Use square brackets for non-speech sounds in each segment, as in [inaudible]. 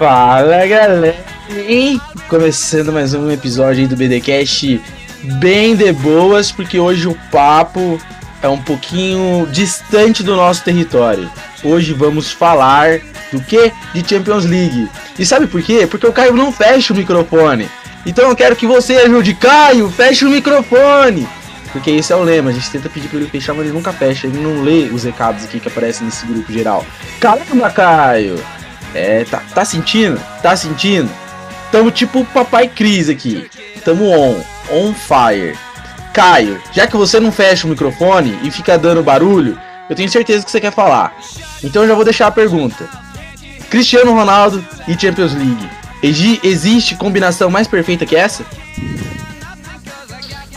Fala galera! Começando mais um episódio aí do BDcast bem de boas, porque hoje o papo é um pouquinho distante do nosso território. Hoje vamos falar do que? De Champions League. E sabe por quê? Porque o Caio não fecha o microfone. Então eu quero que você ajude. Caio, feche o microfone! Porque esse é o lema, a gente tenta pedir pra ele fechar, mas ele nunca fecha, ele não lê os recados aqui que aparecem nesse grupo geral. Caramba, Caio! É, tá, tá sentindo? Tá sentindo? Tamo tipo Papai Cris aqui. Tamo on, on fire. Caio, já que você não fecha o microfone e fica dando barulho, eu tenho certeza que você quer falar. Então eu já vou deixar a pergunta. Cristiano Ronaldo e Champions League. Existe combinação mais perfeita que essa?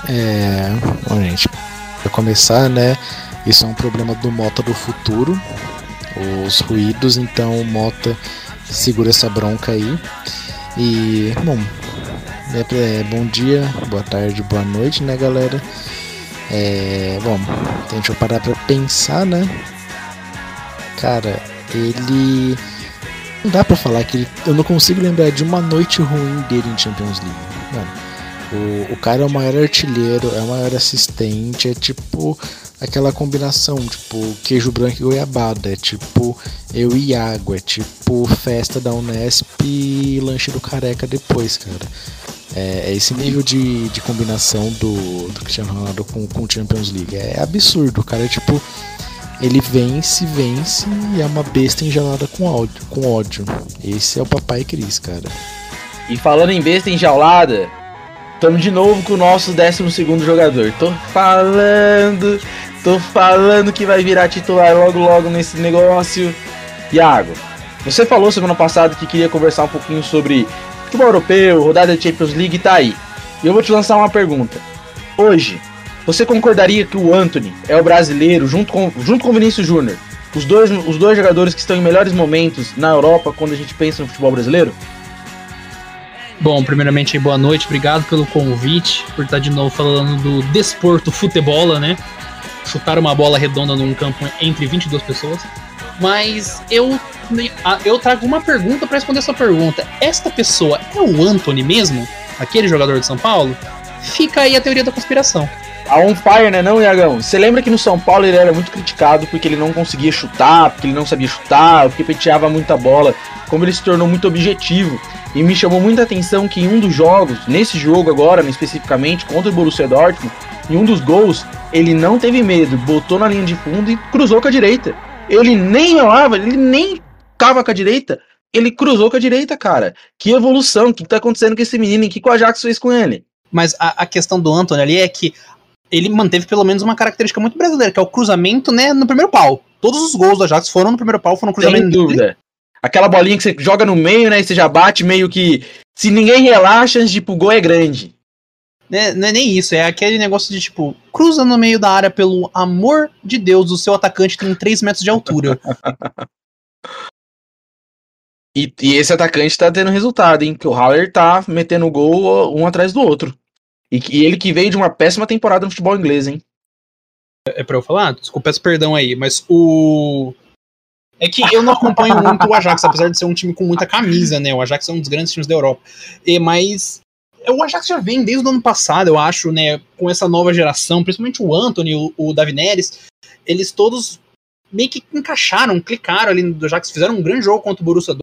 É. Bom, gente, pra começar, né? Isso é um problema do Mota do futuro. Os ruídos, então o Mota segura essa bronca aí. E, bom, é, é, bom dia, boa tarde, boa noite, né, galera? É, bom, deixa eu parar pra pensar, né? Cara, ele. Não dá pra falar que ele. Eu não consigo lembrar de uma noite ruim dele em Champions League. O, o cara é o maior artilheiro, é o maior assistente, é tipo aquela combinação, tipo queijo branco e goiabada, é tipo eu e água, é tipo festa da Unesp e lanche do careca depois, cara. É, é esse nível de, de combinação do, do Cristiano Ronaldo com, com Champions League. É absurdo, o cara é tipo. Ele vence, vence e é uma besta enjaulada com ódio, com ódio. Esse é o papai Cris, cara. E falando em besta enjaulada, Estamos de novo com o nosso 12 jogador. Tô falando, tô falando que vai virar titular logo logo nesse negócio. Iago, você falou semana passada que queria conversar um pouquinho sobre futebol europeu, rodada de Champions League, tá aí. E eu vou te lançar uma pergunta. Hoje, você concordaria que o Anthony é o brasileiro, junto com, junto com o Vinícius Júnior, os dois, os dois jogadores que estão em melhores momentos na Europa quando a gente pensa no futebol brasileiro? Bom, primeiramente, boa noite, obrigado pelo convite, por estar de novo falando do desporto futebol, né? Chutar uma bola redonda num campo entre 22 pessoas. Mas eu, eu trago uma pergunta para responder essa pergunta. Esta pessoa é o Anthony mesmo? Aquele jogador de São Paulo? Fica aí a teoria da conspiração. A on fire, né, não, Iagão? Você lembra que no São Paulo ele era muito criticado porque ele não conseguia chutar, porque ele não sabia chutar, porque peteava muita bola, como ele se tornou muito objetivo. E me chamou muita atenção que em um dos jogos, nesse jogo agora, especificamente, contra o Borussia Dortmund, em um dos gols, ele não teve medo, botou na linha de fundo e cruzou com a direita. Ele nem olhava, ele nem cava com a direita, ele cruzou com a direita, cara. Que evolução, o que tá acontecendo com esse menino, o que o Ajax fez com ele? Mas a, a questão do Anthony ali é que ele manteve pelo menos uma característica muito brasileira, que é o cruzamento, né, no primeiro pau. Todos os gols do Ajax foram no primeiro pau, foram cruzamento. Sem dúvida aquela bolinha que você joga no meio, né? E você já bate meio que. Se ninguém relaxa, a chance de pro gol é grande. Né, não é nem isso, é aquele negócio de tipo, cruza no meio da área, pelo amor de Deus, o seu atacante tem 3 metros de altura. [laughs] e, e, esse atacante tá tendo resultado, hein? Que o Haller tá metendo gol um atrás do outro. E, e ele que veio de uma péssima temporada no futebol inglês, hein? É, é pra eu falar? Desculpa, peço perdão aí, mas o. É que eu não acompanho muito o Ajax, apesar de ser um time com muita camisa, né? O Ajax é um dos grandes times da Europa. E, mas o Ajax já vem desde o ano passado, eu acho, né? Com essa nova geração, principalmente o Anthony, o, o Davi Neres, eles todos meio que encaixaram, clicaram ali no Ajax, fizeram um grande jogo contra o Borussia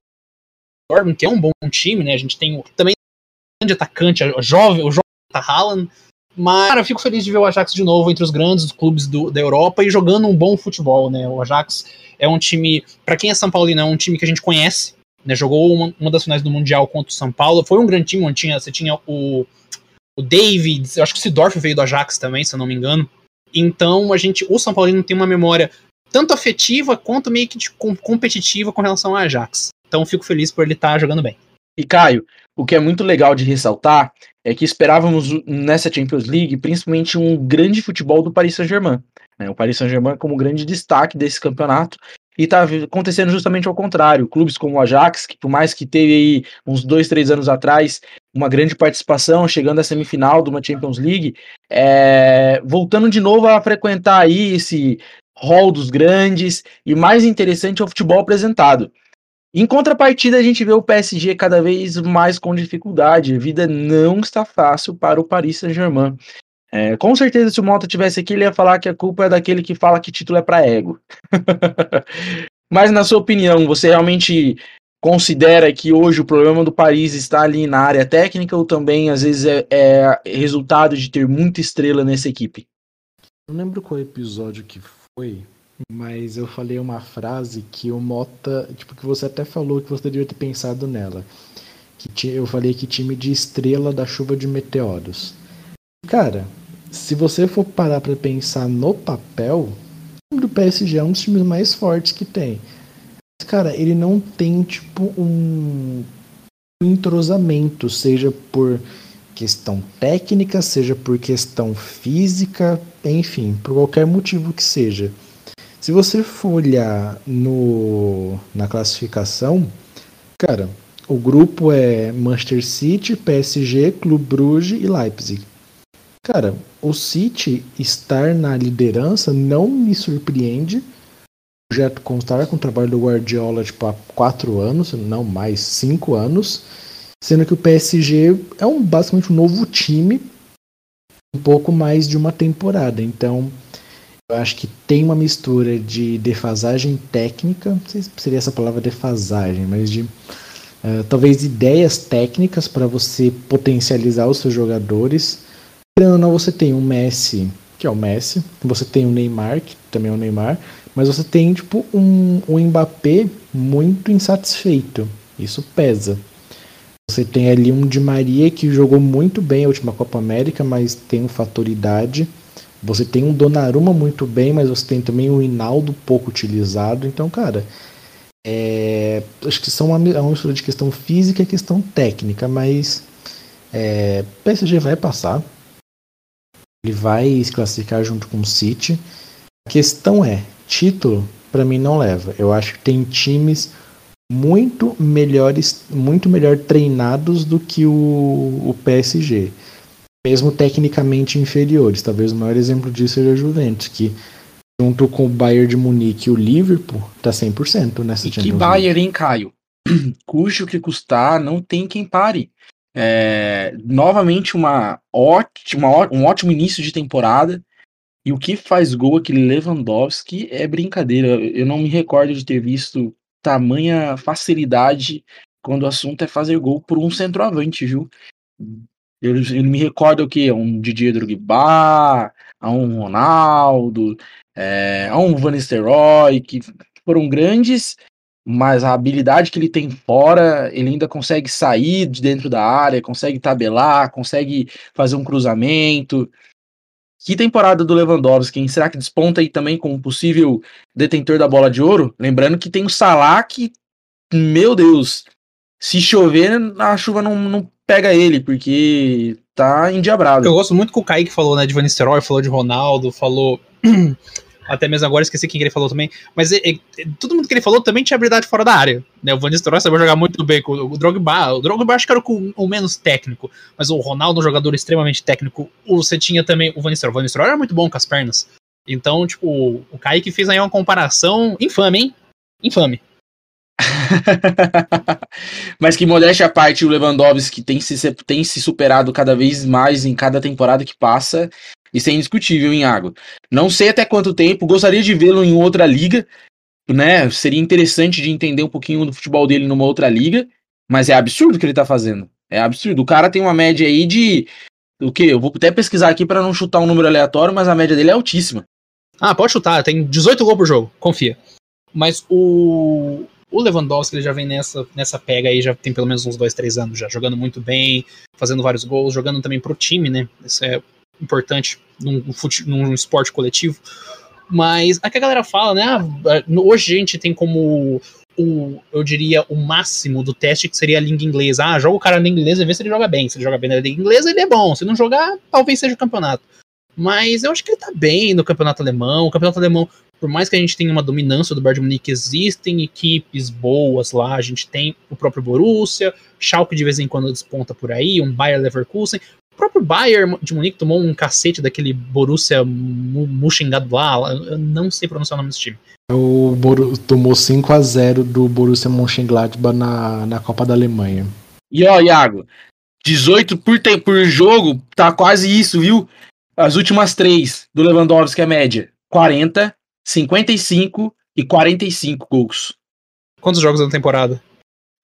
Dortmund, que é um bom time, né? A gente tem também um grande atacante, o jovem, o jovem Haaland. Mas, cara, eu fico feliz de ver o Ajax de novo entre os grandes clubes do, da Europa e jogando um bom futebol, né? O Ajax é um time, para quem é São Paulino, é um time que a gente conhece, né? Jogou uma, uma, das finais do Mundial contra o São Paulo. Foi um grande time, onde tinha, você tinha o, o David, eu acho que o Sidorf veio do Ajax também, se eu não me engano. Então, a gente, o São Paulino tem uma memória tanto afetiva quanto meio que de, com, competitiva com relação ao Ajax. Então, fico feliz por ele estar tá jogando bem. E Caio, o que é muito legal de ressaltar é que esperávamos nessa Champions League principalmente um grande futebol do Paris Saint-Germain. Né? O Paris Saint-Germain como grande destaque desse campeonato. E está acontecendo justamente ao contrário. Clubes como o Ajax, que por mais que teve aí uns dois, três anos atrás uma grande participação, chegando à semifinal de uma Champions League, é... voltando de novo a frequentar aí esse hall dos grandes, e mais interessante é o futebol apresentado. Em contrapartida, a gente vê o PSG cada vez mais com dificuldade. A vida não está fácil para o Paris Saint-Germain. É, com certeza, se o Mota tivesse aqui, ele ia falar que a culpa é daquele que fala que título é para ego. [laughs] Mas, na sua opinião, você realmente considera que hoje o problema do Paris está ali na área técnica ou também, às vezes, é, é resultado de ter muita estrela nessa equipe? Não lembro qual episódio que foi, mas eu falei uma frase que o Mota, tipo, que você até falou que você deveria ter pensado nela. Que eu falei que time de estrela da chuva de meteoros. Cara, se você for parar para pensar no papel, o time do PSG é um dos times mais fortes que tem. Mas, cara, ele não tem tipo um entrosamento, seja por questão técnica, seja por questão física, enfim, por qualquer motivo que seja. Se você for olhar no, na classificação, cara, o grupo é Manchester City, PSG, Clube Bruges e Leipzig. Cara, o City estar na liderança não me surpreende. O projeto constar com o trabalho do Guardiola tipo, há quatro anos, não mais, cinco anos. Sendo que o PSG é um, basicamente um novo time, um pouco mais de uma temporada. Então, eu acho que tem uma mistura de defasagem técnica, não sei se seria essa palavra defasagem, mas de uh, talvez ideias técnicas para você potencializar os seus jogadores Querendo você tem um Messi, que é o Messi, você tem o Neymar, que também é o Neymar, mas você tem tipo um, um Mbappé muito insatisfeito. Isso pesa. Você tem ali um Di Maria que jogou muito bem a última Copa América, mas tem um fator idade. Você tem um Donnarumma muito bem, mas você tem também um Hinaldo pouco utilizado. Então, cara, é, acho que são uma, é uma mistura de questão física e questão técnica, mas é, PSG vai passar. Ele vai se classificar junto com o City. A questão é, título para mim não leva. Eu acho que tem times muito melhores, muito melhor treinados do que o, o PSG. Mesmo tecnicamente inferiores. Talvez o maior exemplo disso seja a Juventus, que junto com o Bayern de Munique e o Liverpool, tá 100% nessa e que Bayern, hein, Caio? [clears throat] Custe o que custar, não tem quem pare. É, novamente uma ótima, um ótimo início de temporada. E o que faz gol aquele Lewandowski é brincadeira. Eu não me recordo de ter visto tamanha facilidade quando o assunto é fazer gol por um centroavante, viu? Eu, eu me recordo o que? A um Didier Drogba, a um Ronaldo, é, a um Van Nistelrooy, que foram grandes mas a habilidade que ele tem fora, ele ainda consegue sair de dentro da área, consegue tabelar, consegue fazer um cruzamento. Que temporada do Lewandowski, será que desponta aí também como possível detentor da bola de ouro? Lembrando que tem o Salah que, meu Deus, se chover, a chuva não, não pega ele, porque tá endiabrado. Eu gosto muito que o Kaique falou, né, de Van Nistelrooy, falou de Ronaldo, falou [clears throat] até mesmo agora esqueci quem que ele falou também, mas é, é, todo mundo que ele falou também tinha habilidade fora da área, né, o Van Nistelrooy sabia jogar muito bem com o Drogba, o Drogba acho que era o, o menos técnico, mas o Ronaldo um jogador extremamente técnico, você tinha também o Van Nistelrooy, o Van Nistelrooy era muito bom com as pernas, então, tipo, o Kaique fez aí uma comparação infame, hein, infame. [laughs] Mas que modéstia à parte, o Lewandowski tem se, tem se superado cada vez mais em cada temporada que passa. Isso é indiscutível, hein, Iago? Não sei até quanto tempo, gostaria de vê-lo em outra liga, né? Seria interessante de entender um pouquinho do futebol dele numa outra liga, mas é absurdo o que ele tá fazendo. É absurdo. O cara tem uma média aí de. O quê? Eu vou até pesquisar aqui para não chutar um número aleatório, mas a média dele é altíssima. Ah, pode chutar, tem 18 gols por jogo, confia. Mas o, o Lewandowski ele já vem nessa, nessa pega aí, já tem pelo menos uns dois, três anos já, jogando muito bem, fazendo vários gols, jogando também pro time, né? Isso é importante num, num esporte coletivo. Mas a que a galera fala, né? Ah, hoje a gente tem como o, eu diria, o máximo do teste que seria a língua inglesa. Ah, joga o cara na língua inglesa e vê se ele joga bem. Se ele joga bem na língua inglesa, ele é bom. Se não jogar, talvez seja o campeonato. Mas eu acho que ele tá bem no campeonato alemão. O campeonato alemão, por mais que a gente tenha uma dominância do Bayern de Munique, existem equipes boas lá. A gente tem o próprio Borussia, Schalke de vez em quando desponta por aí, um Bayer Leverkusen próprio Bayern de Munique tomou um cacete daquele Borussia Mönchengladbach, eu não sei pronunciar o nome desse time. O Boru tomou 5 a 0 do Borussia Mönchengladbach na, na Copa da Alemanha. E ó, Iago, 18 por, por jogo, tá quase isso, viu? As últimas três do Lewandowski é média: 40, 55 e 45 gols. Quantos jogos na temporada?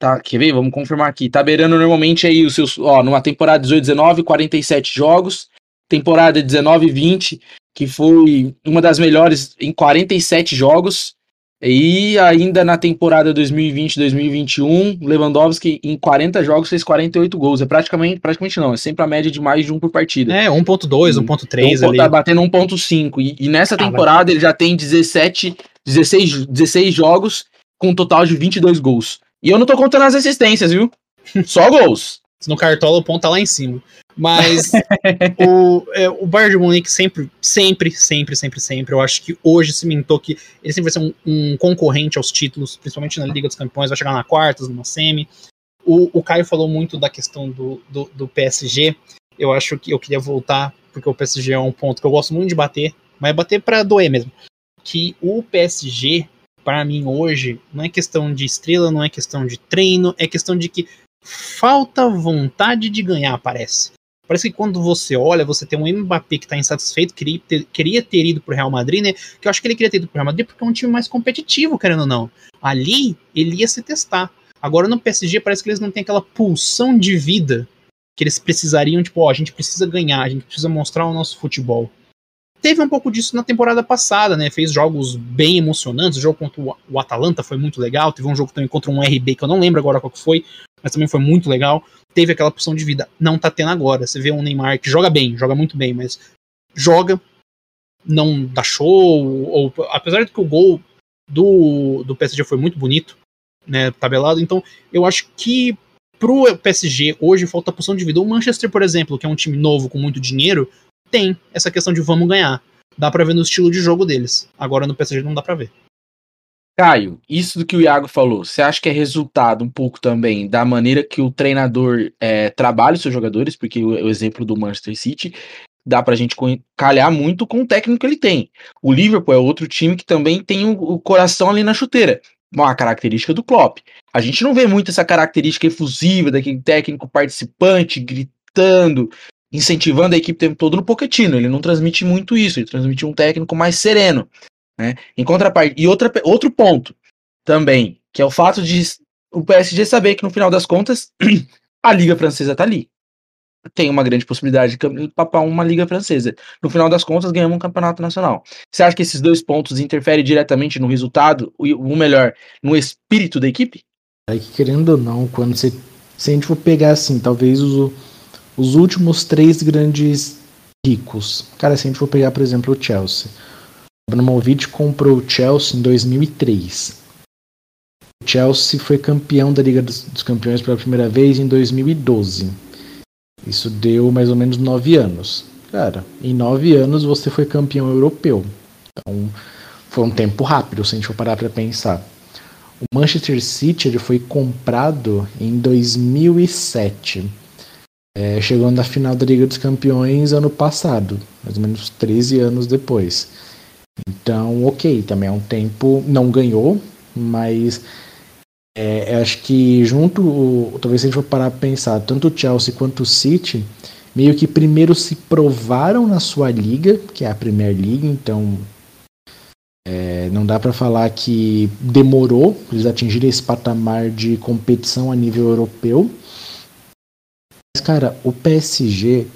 Tá, quer ver? Vamos confirmar aqui. Tá beirando normalmente aí os seus. Ó, numa temporada 18, 19, 47 jogos. Temporada 19 20, que foi uma das melhores em 47 jogos. E ainda na temporada 2020-2021, Lewandowski em 40 jogos fez 48 gols. É praticamente, praticamente não, é sempre a média de mais de um por partida. É, 1.2, 1.3 ali. Tá batendo 1.5. E, e, nessa ah, temporada ele já tem 17, 16, 16 jogos com um total de 22 gols. E eu não tô contando as assistências, viu? [laughs] Só gols. No cartola o ponto tá lá em cima. Mas [laughs] o, é, o Bayern de Munique sempre, sempre, sempre, sempre, sempre, eu acho que hoje cimentou que ele sempre vai ser um, um, concorrente aos títulos, principalmente na Liga dos Campeões, vai chegar na quartas, numa semi. O, o Caio falou muito da questão do, do, do PSG. Eu acho que eu queria voltar, porque o PSG é um ponto que eu gosto muito de bater, mas é bater para doer mesmo. Que o PSG, para mim hoje, não é questão de estrela, não é questão de treino, é questão de que falta vontade de ganhar, parece. Parece que quando você olha, você tem um Mbappé que tá insatisfeito, queria ter, queria ter ido pro Real Madrid, né? Que eu acho que ele queria ter ido pro Real Madrid porque é um time mais competitivo, querendo ou não. Ali, ele ia se testar. Agora no PSG parece que eles não têm aquela pulsão de vida que eles precisariam, tipo, ó, a gente precisa ganhar, a gente precisa mostrar o nosso futebol. Teve um pouco disso na temporada passada, né? Fez jogos bem emocionantes. O jogo contra o Atalanta foi muito legal. Teve um jogo também contra um RB que eu não lembro agora qual que foi, mas também foi muito legal. Teve aquela opção de vida. Não tá tendo agora. Você vê um Neymar que joga bem, joga muito bem, mas joga, não dá show. Ou, apesar de que o gol do, do PSG foi muito bonito, né? Tabelado. Então, eu acho que pro PSG hoje falta a de vida. O Manchester, por exemplo, que é um time novo com muito dinheiro, tem essa questão de vamos ganhar. Dá pra ver no estilo de jogo deles. Agora no PSG não dá pra ver. Caio, isso do que o Iago falou, você acha que é resultado um pouco também da maneira que o treinador é, trabalha os seus jogadores? Porque o, o, exemplo do Manchester City dá pra gente calhar muito com o técnico que ele tem. O Liverpool é outro time que também tem o, o coração ali na chuteira. Uma característica do Klopp. A gente não vê muito essa característica efusiva daquele técnico participante, gritando, incentivando a equipe o tempo todo no Pochettino. Ele não transmite muito isso, ele transmite um técnico mais sereno. Né? Em contraparte, e outra, outro ponto também, que é o fato de o PSG saber que no final das contas [clears throat] a Liga Francesa tá ali. Tem uma grande possibilidade de papar uma Liga Francesa. No final das contas, ganhamos um campeonato nacional. Você acha que esses dois pontos interferem diretamente no resultado, ou melhor, no espírito da equipe? É que querendo ou não, quando você. Se a gente for pegar assim, talvez os, os últimos três grandes ricos. Cara, se a gente for pegar, por exemplo, o Chelsea. Abramovich comprou o Chelsea em 2003. O Chelsea foi campeão da Liga dos, dos Campeões pela primeira vez em 2012. Isso deu mais ou menos nove anos. Cara, em nove anos você foi campeão europeu. Então, foi um tempo rápido, se a gente for parar para pensar. O Manchester City ele foi comprado em 2007 é, chegando na final da Liga dos Campeões ano passado, mais ou menos 13 anos depois. Então, ok, também é um tempo. Não ganhou, mas é, acho que junto, talvez se a gente for parar para pensar, tanto o Chelsea quanto o City, meio que primeiro se provaram na sua liga, que é a Premier League, então é, não dá para falar que demorou eles atingirem esse patamar de competição a nível europeu. Cara, o PSG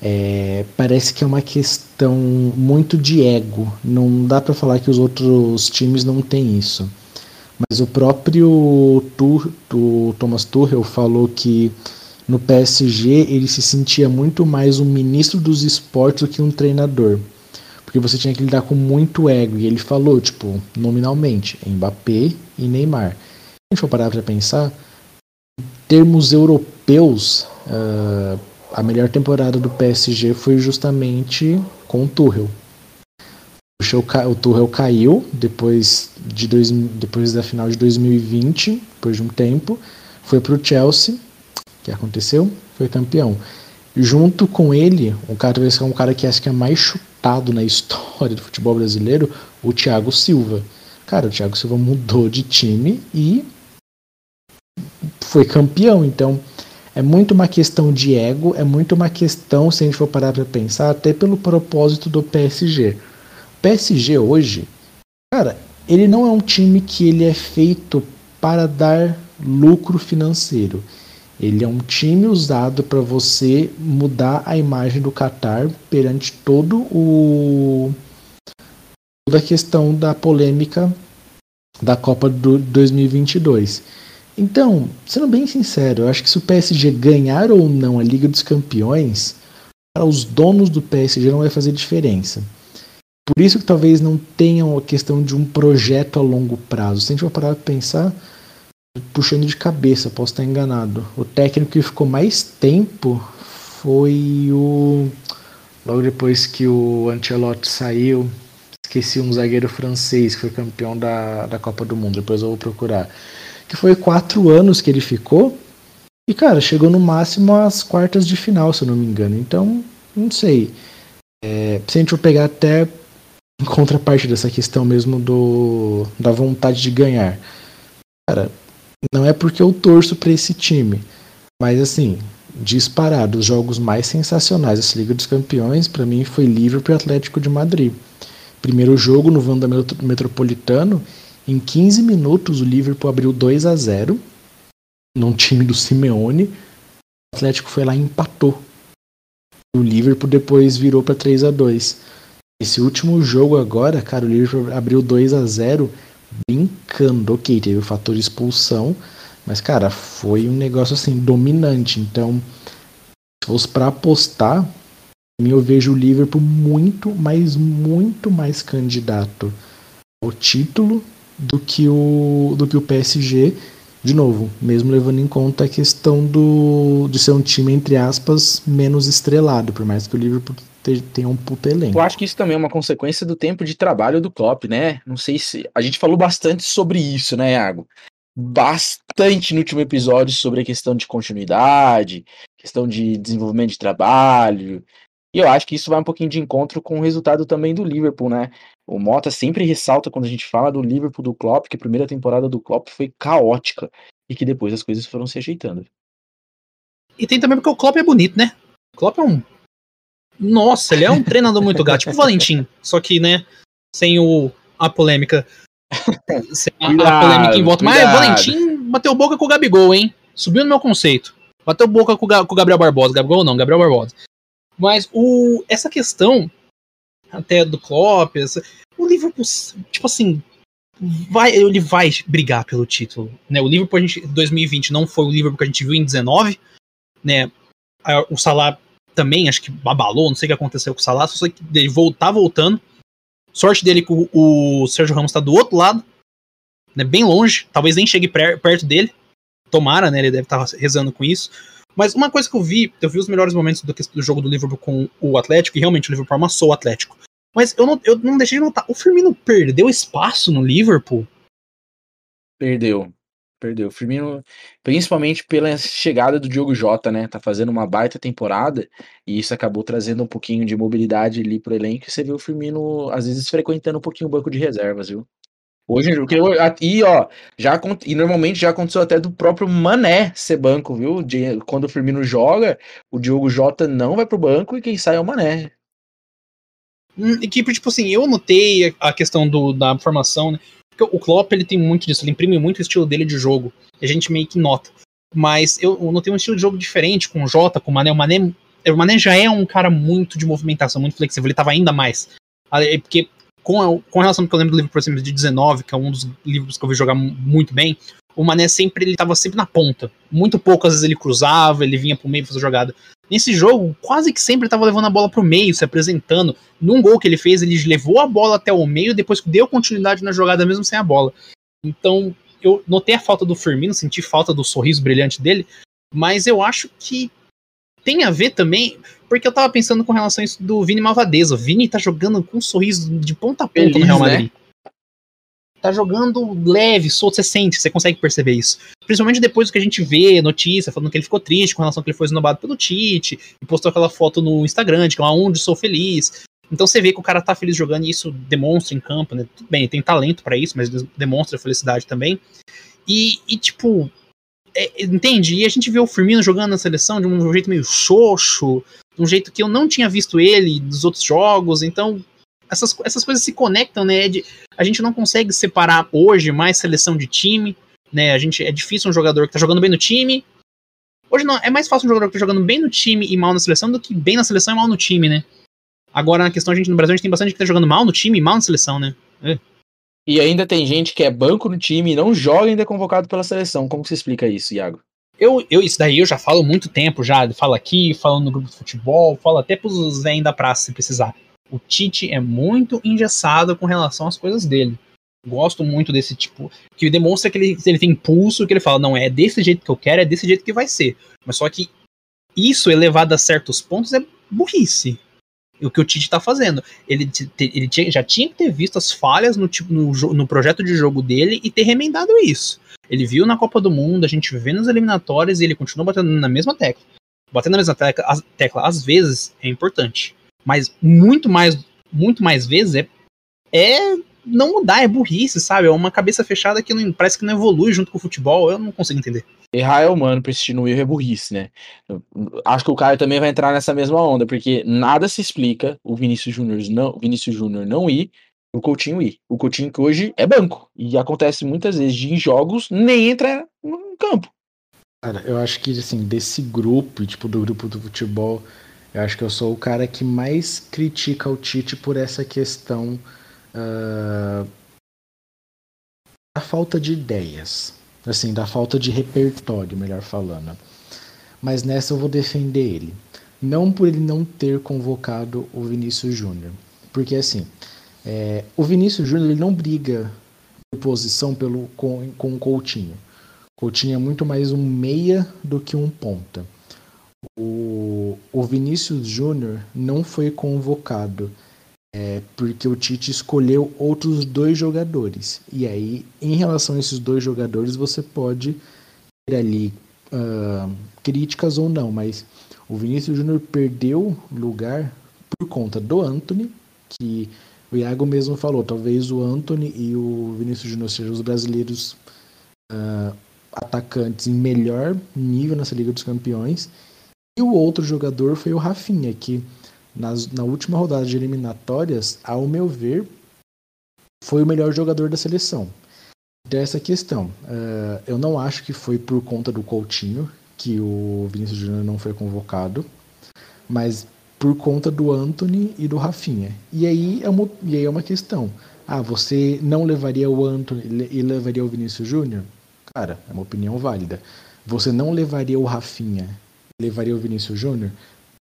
é, parece que é uma questão muito de ego. Não dá para falar que os outros times não têm isso. Mas o próprio Tur, o Thomas Tuchel falou que no PSG ele se sentia muito mais um ministro dos esportes do que um treinador. Porque você tinha que lidar com muito ego. E ele falou, tipo, nominalmente, Mbappé e Neymar. Se a gente for parar para pensar, em termos europeus, Uh, a melhor temporada do PSG foi justamente com o Tuchel. O Tuchel caiu depois, de dois, depois da final de 2020, depois de um tempo, foi para o Chelsea, que aconteceu, foi campeão. Junto com ele, um cara talvez um cara que acho que é mais chutado na [laughs] história do futebol brasileiro, o Thiago Silva. Cara, o Thiago Silva mudou de time e foi campeão, então é muito uma questão de ego, é muito uma questão, se a gente for parar para pensar, até pelo propósito do PSG. O PSG hoje, cara, ele não é um time que ele é feito para dar lucro financeiro. Ele é um time usado para você mudar a imagem do Qatar perante todo o toda a questão da polêmica da Copa do 2022. Então, sendo bem sincero, eu acho que se o PSG ganhar ou não a Liga dos Campeões, para os donos do PSG não vai fazer diferença. Por isso que talvez não tenham a questão de um projeto a longo prazo. Se a gente for parar para pensar, puxando de cabeça, posso estar enganado. O técnico que ficou mais tempo foi o. Logo depois que o Ancelotti saiu, esqueci um zagueiro francês que foi campeão da, da Copa do Mundo, depois eu vou procurar. Que foi quatro anos que ele ficou. E, cara, chegou no máximo às quartas de final, se eu não me engano. Então, não sei. É, se a gente for pegar até em contraparte dessa questão mesmo do da vontade de ganhar. Cara, não é porque eu torço para esse time, mas assim, disparado, os jogos mais sensacionais dessa Liga dos Campeões, para mim, foi Liverpool e Atlético de Madrid. Primeiro jogo no Vanda Metropolitano, em 15 minutos o Liverpool abriu 2 a 0 num time do Simeone. O Atlético foi lá e empatou. O Liverpool depois virou para 3 a 2 Esse último jogo agora, cara, o Liverpool abriu 2 a 0 brincando. Ok, teve o fator expulsão, mas, cara, foi um negócio assim, dominante. Então, se fosse para apostar, eu vejo o Liverpool muito, mas muito mais candidato ao título do que o, do que o PSG. De novo, mesmo levando em conta a questão do, de ser um time, entre aspas, menos estrelado, por mais que o Liverpool tem um puto elenco. Eu acho que isso também é uma consequência do tempo de trabalho do Klopp, né? Não sei se. A gente falou bastante sobre isso, né, Iago? Bastante no último episódio sobre a questão de continuidade, questão de desenvolvimento de trabalho. E eu acho que isso vai um pouquinho de encontro com o resultado também do Liverpool, né? O Mota sempre ressalta quando a gente fala do Liverpool do Klopp que a primeira temporada do Klopp foi caótica e que depois as coisas foram se ajeitando. E tem também porque o Klopp é bonito, né? O Klopp é um nossa, ele é um treinador muito gato, tipo o Valentim. Só que, né, sem o, a polêmica. [laughs] Sem a, a polêmica em volta. Mas Valentim bateu boca com o Gabigol, hein? Subiu no meu conceito. Bateu boca com, com o Gabriel Barbosa. Gabigol não, Gabriel Barbosa. Mas o, essa questão até do Klopp, o Liverpool, tipo assim, vai, ele vai brigar pelo título. Né? O Liverpool a gente, 2020 não foi o Liverpool que a gente viu em 19, né? O Salah também, acho que abalou, não sei o que aconteceu com o Salah, só sei que ele voltar voltando. Sorte dele que o, o Sérgio Ramos está do outro lado, né, bem longe, talvez nem chegue perto dele. Tomara, né? Ele deve estar tá rezando com isso. Mas uma coisa que eu vi, eu vi os melhores momentos do, do jogo do Liverpool com o Atlético, e realmente o Liverpool amassou o Atlético. Mas eu não, eu não deixei de notar. O Firmino perdeu espaço no Liverpool? Perdeu. Perdeu. Firmino, principalmente pela chegada do Diogo Jota, né? Tá fazendo uma baita temporada e isso acabou trazendo um pouquinho de mobilidade ali pro elenco. E você viu o Firmino, às vezes, frequentando um pouquinho o banco de reservas, viu? Hoje, e ó, já e normalmente já aconteceu até do próprio Mané ser banco, viu? De, quando o Firmino joga, o Diogo Jota não vai pro banco e quem sai é o Mané. Hum, que, tipo assim, eu notei a questão do, da formação, né? Porque o Klopp ele tem muito disso, ele imprime muito o estilo dele de jogo. A gente meio que nota. Mas eu, eu notei um estilo de jogo diferente com o Jota, com o Mané. O Mané, o Mané já é um cara muito de movimentação, muito flexível. Ele tava ainda mais. Porque com, a, com relação ao que eu lembro do livro, por exemplo, de 19, que é um dos livros que eu vi jogar muito bem, o Mané sempre ele tava sempre na ponta. Muito pouco, às vezes ele cruzava, ele vinha pro meio fazer jogada. Nesse jogo, quase que sempre estava levando a bola pro meio, se apresentando. Num gol que ele fez, ele levou a bola até o meio, depois deu continuidade na jogada mesmo sem a bola. Então, eu notei a falta do Firmino, senti falta do sorriso brilhante dele, mas eu acho que tem a ver também, porque eu tava pensando com relação a isso do Vini Malvadeza. O Vini tá jogando com um sorriso de ponta a ponta Feliz, no Real Madrid. Né? tá jogando leve, solto, você sente, você consegue perceber isso. Principalmente depois do que a gente vê notícia falando que ele ficou triste com relação a que ele foi esnobado pelo Tite, e postou aquela foto no Instagram, de que é onde sou feliz. Então você vê que o cara tá feliz jogando e isso demonstra em campo, né? Tudo bem, tem talento para isso, mas demonstra felicidade também. E, e tipo, é, entende? E a gente vê o Firmino jogando na seleção de um jeito meio xoxo, de um jeito que eu não tinha visto ele dos outros jogos, então essas, essas coisas se conectam, né? De, a gente não consegue separar hoje mais seleção de time, né? A gente, é difícil um jogador que tá jogando bem no time. Hoje não, é mais fácil um jogador que tá jogando bem no time e mal na seleção do que bem na seleção e mal no time, né? Agora, na questão, a gente no Brasil, a gente tem bastante que tá jogando mal no time e mal na seleção, né? É. E ainda tem gente que é banco no time e não joga ainda é convocado pela seleção. Como você explica isso, Iago? Eu, eu, isso daí eu já falo muito tempo já. Falo aqui, falo no grupo de futebol, falo até pros vem da praça se precisar. O Tite é muito engessado com relação às coisas dele. Gosto muito desse tipo. Que demonstra que ele, ele tem impulso, que ele fala, não, é desse jeito que eu quero, é desse jeito que vai ser. Mas só que isso elevado a certos pontos é burrice. O que o Tite tá fazendo. Ele, ele tinha, já tinha que ter visto as falhas no, tipo, no, no projeto de jogo dele e ter remendado isso. Ele viu na Copa do Mundo, a gente vê nas eliminatórias e ele continua batendo na mesma tecla. Batendo na mesma tecla, tecla às vezes é importante mas muito mais, muito mais vezes é, é não mudar, é burrice, sabe? É uma cabeça fechada que não, parece que não evolui junto com o futebol. Eu não consigo entender. Errar é humano, persistir no erro é burrice, né? Eu acho que o Caio também vai entrar nessa mesma onda, porque nada se explica o Vinícius Júnior não, Vinícius Júnior não ir o Coutinho ir. O Coutinho que hoje é banco. E acontece muitas vezes de em jogos nem entra no campo. Cara, eu acho que assim, desse grupo, tipo, do grupo do futebol, eu acho que eu sou o cara que mais critica o Tite por essa questão uh, da falta de ideias, assim, da falta de repertório, melhor falando. Mas nessa eu vou defender ele. Não por ele não ter convocado o Vinícius Júnior. Porque assim, é, o Vinícius Júnior não briga por posição pelo, com, com o Coutinho. Coutinho é muito mais um meia do que um ponta. O, o Vinícius Júnior não foi convocado é, porque o Tite escolheu outros dois jogadores. E aí, em relação a esses dois jogadores, você pode ter ali uh, críticas ou não, mas o Vinícius Júnior perdeu lugar por conta do Anthony, que o Iago mesmo falou, talvez o Anthony e o Vinícius Júnior sejam os brasileiros uh, atacantes em melhor nível nessa Liga dos Campeões. E o outro jogador foi o Rafinha, que nas, na última rodada de eliminatórias, ao meu ver, foi o melhor jogador da seleção. Então, essa questão, uh, eu não acho que foi por conta do Coutinho que o Vinícius Júnior não foi convocado, mas por conta do Anthony e do Rafinha. E aí é uma, e aí é uma questão. Ah, você não levaria o Anthony e levaria o Vinícius Júnior? Cara, é uma opinião válida. Você não levaria o Rafinha levaria o Vinícius Júnior?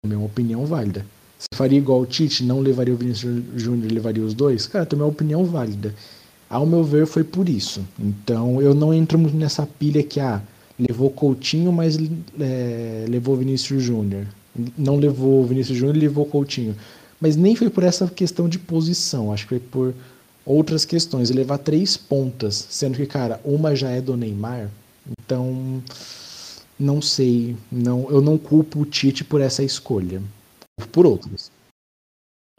Também é uma opinião válida. Se faria igual o Tite, não levaria o Vinícius Júnior levaria os dois? Cara, também é uma opinião válida. Ao meu ver, foi por isso. Então, eu não entro muito nessa pilha que, ah, levou Coutinho, mas é, levou Vinícius Júnior. Não levou Vinícius Júnior, levou Coutinho. Mas nem foi por essa questão de posição. Acho que foi por outras questões. Levar três pontas, sendo que, cara, uma já é do Neymar. Então, não sei, não, eu não culpo o Tite por essa escolha, por outras.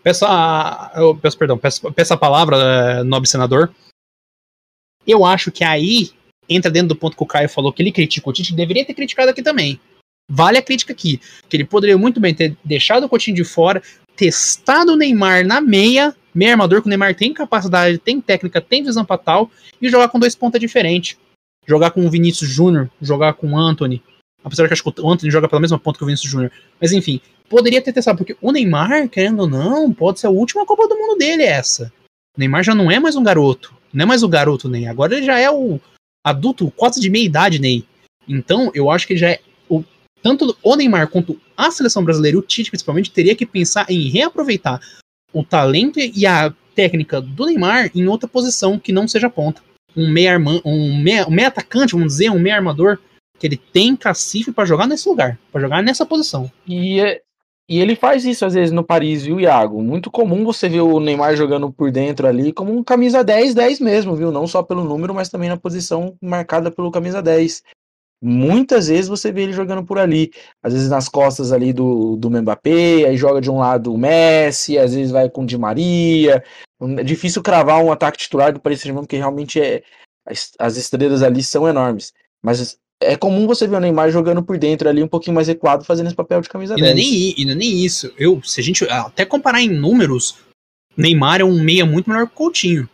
Peço a, eu peço perdão, peço, peço a palavra, é, nobre senador. Eu acho que aí entra dentro do ponto que o Caio falou que ele critica o Tite, deveria ter criticado aqui também. Vale a crítica aqui, que ele poderia muito bem ter deixado o Coutinho de fora, testado o Neymar na meia, meio armador que o Neymar tem capacidade, tem técnica, tem visão para tal, e jogar com dois pontas diferentes jogar com o Vinícius Júnior, jogar com o Anthony. Apesar que acho que o Anthony joga pela mesma ponta que o Vinícius Júnior. Mas enfim, poderia ter testado, porque o Neymar, querendo ou não, pode ser a última Copa do Mundo dele essa. O Neymar já não é mais um garoto. Não é mais o garoto Ney. Agora ele já é o adulto quase de meia idade Ney. Então, eu acho que já é. O, tanto o Neymar quanto a seleção brasileira, o Tite principalmente, teria que pensar em reaproveitar o talento e a técnica do Neymar em outra posição que não seja ponta um meia, um meia, um meia atacante, vamos dizer, um meia armador, que ele tem cacife para jogar nesse lugar, para jogar nessa posição. E, é, E ele faz isso às vezes no Paris, viu, Iago? Muito comum você ver o Neymar jogando por dentro ali como um camisa 10, 10 mesmo, viu? Não só pelo número, mas também na posição marcada pelo camisa 10. Muitas vezes você vê ele jogando por ali, às vezes nas costas ali do, do Mbappé, aí joga de um lado o Messi, às vezes vai com o Di Maria. É difícil cravar um ataque titular do Paris Saint-Germain, porque realmente é, as estrelas ali são enormes. Mas é comum você ver o Neymar jogando por dentro ali, um pouquinho mais recuado, fazendo esse papel de camisa e 10. Não é nem, e não é nem isso. Eu, se a gente até comparar em números, Neymar é um meia muito melhor que o Coutinho.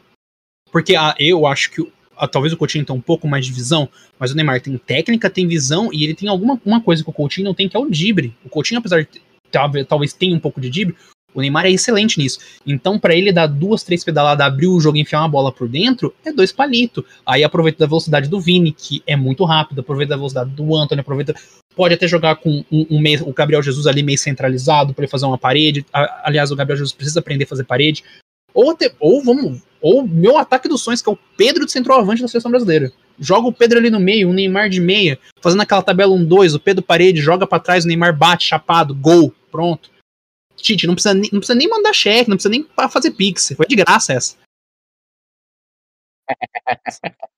Porque a, eu acho que a, talvez o Coutinho tenha um pouco mais de visão, mas o Neymar tem técnica, tem visão e ele tem alguma uma coisa que o Coutinho não tem, que é o drible. O Coutinho, apesar de talvez tenha um pouco de drible, o Neymar é excelente nisso. Então, para ele dar duas, três pedaladas, abrir o jogo e enfiar uma bola por dentro, é dois palitos. Aí aproveita da velocidade do Vini, que é muito rápido, aproveita da velocidade do Antônio, aproveita. Pode até jogar com um, um meio, o Gabriel Jesus ali meio centralizado para ele fazer uma parede. Aliás, o Gabriel Jesus precisa aprender a fazer parede. Ou, ou vamos. Ou meu ataque dos sonhos, que é o Pedro de centroavante da seleção brasileira. Joga o Pedro ali no meio, o Neymar de meia, fazendo aquela tabela 1-2, o Pedro parede, joga para trás, o Neymar bate, chapado, gol, pronto. Tite, não precisa, nem, não precisa nem mandar cheque, não precisa nem fazer pix. Foi de graça essa. [laughs]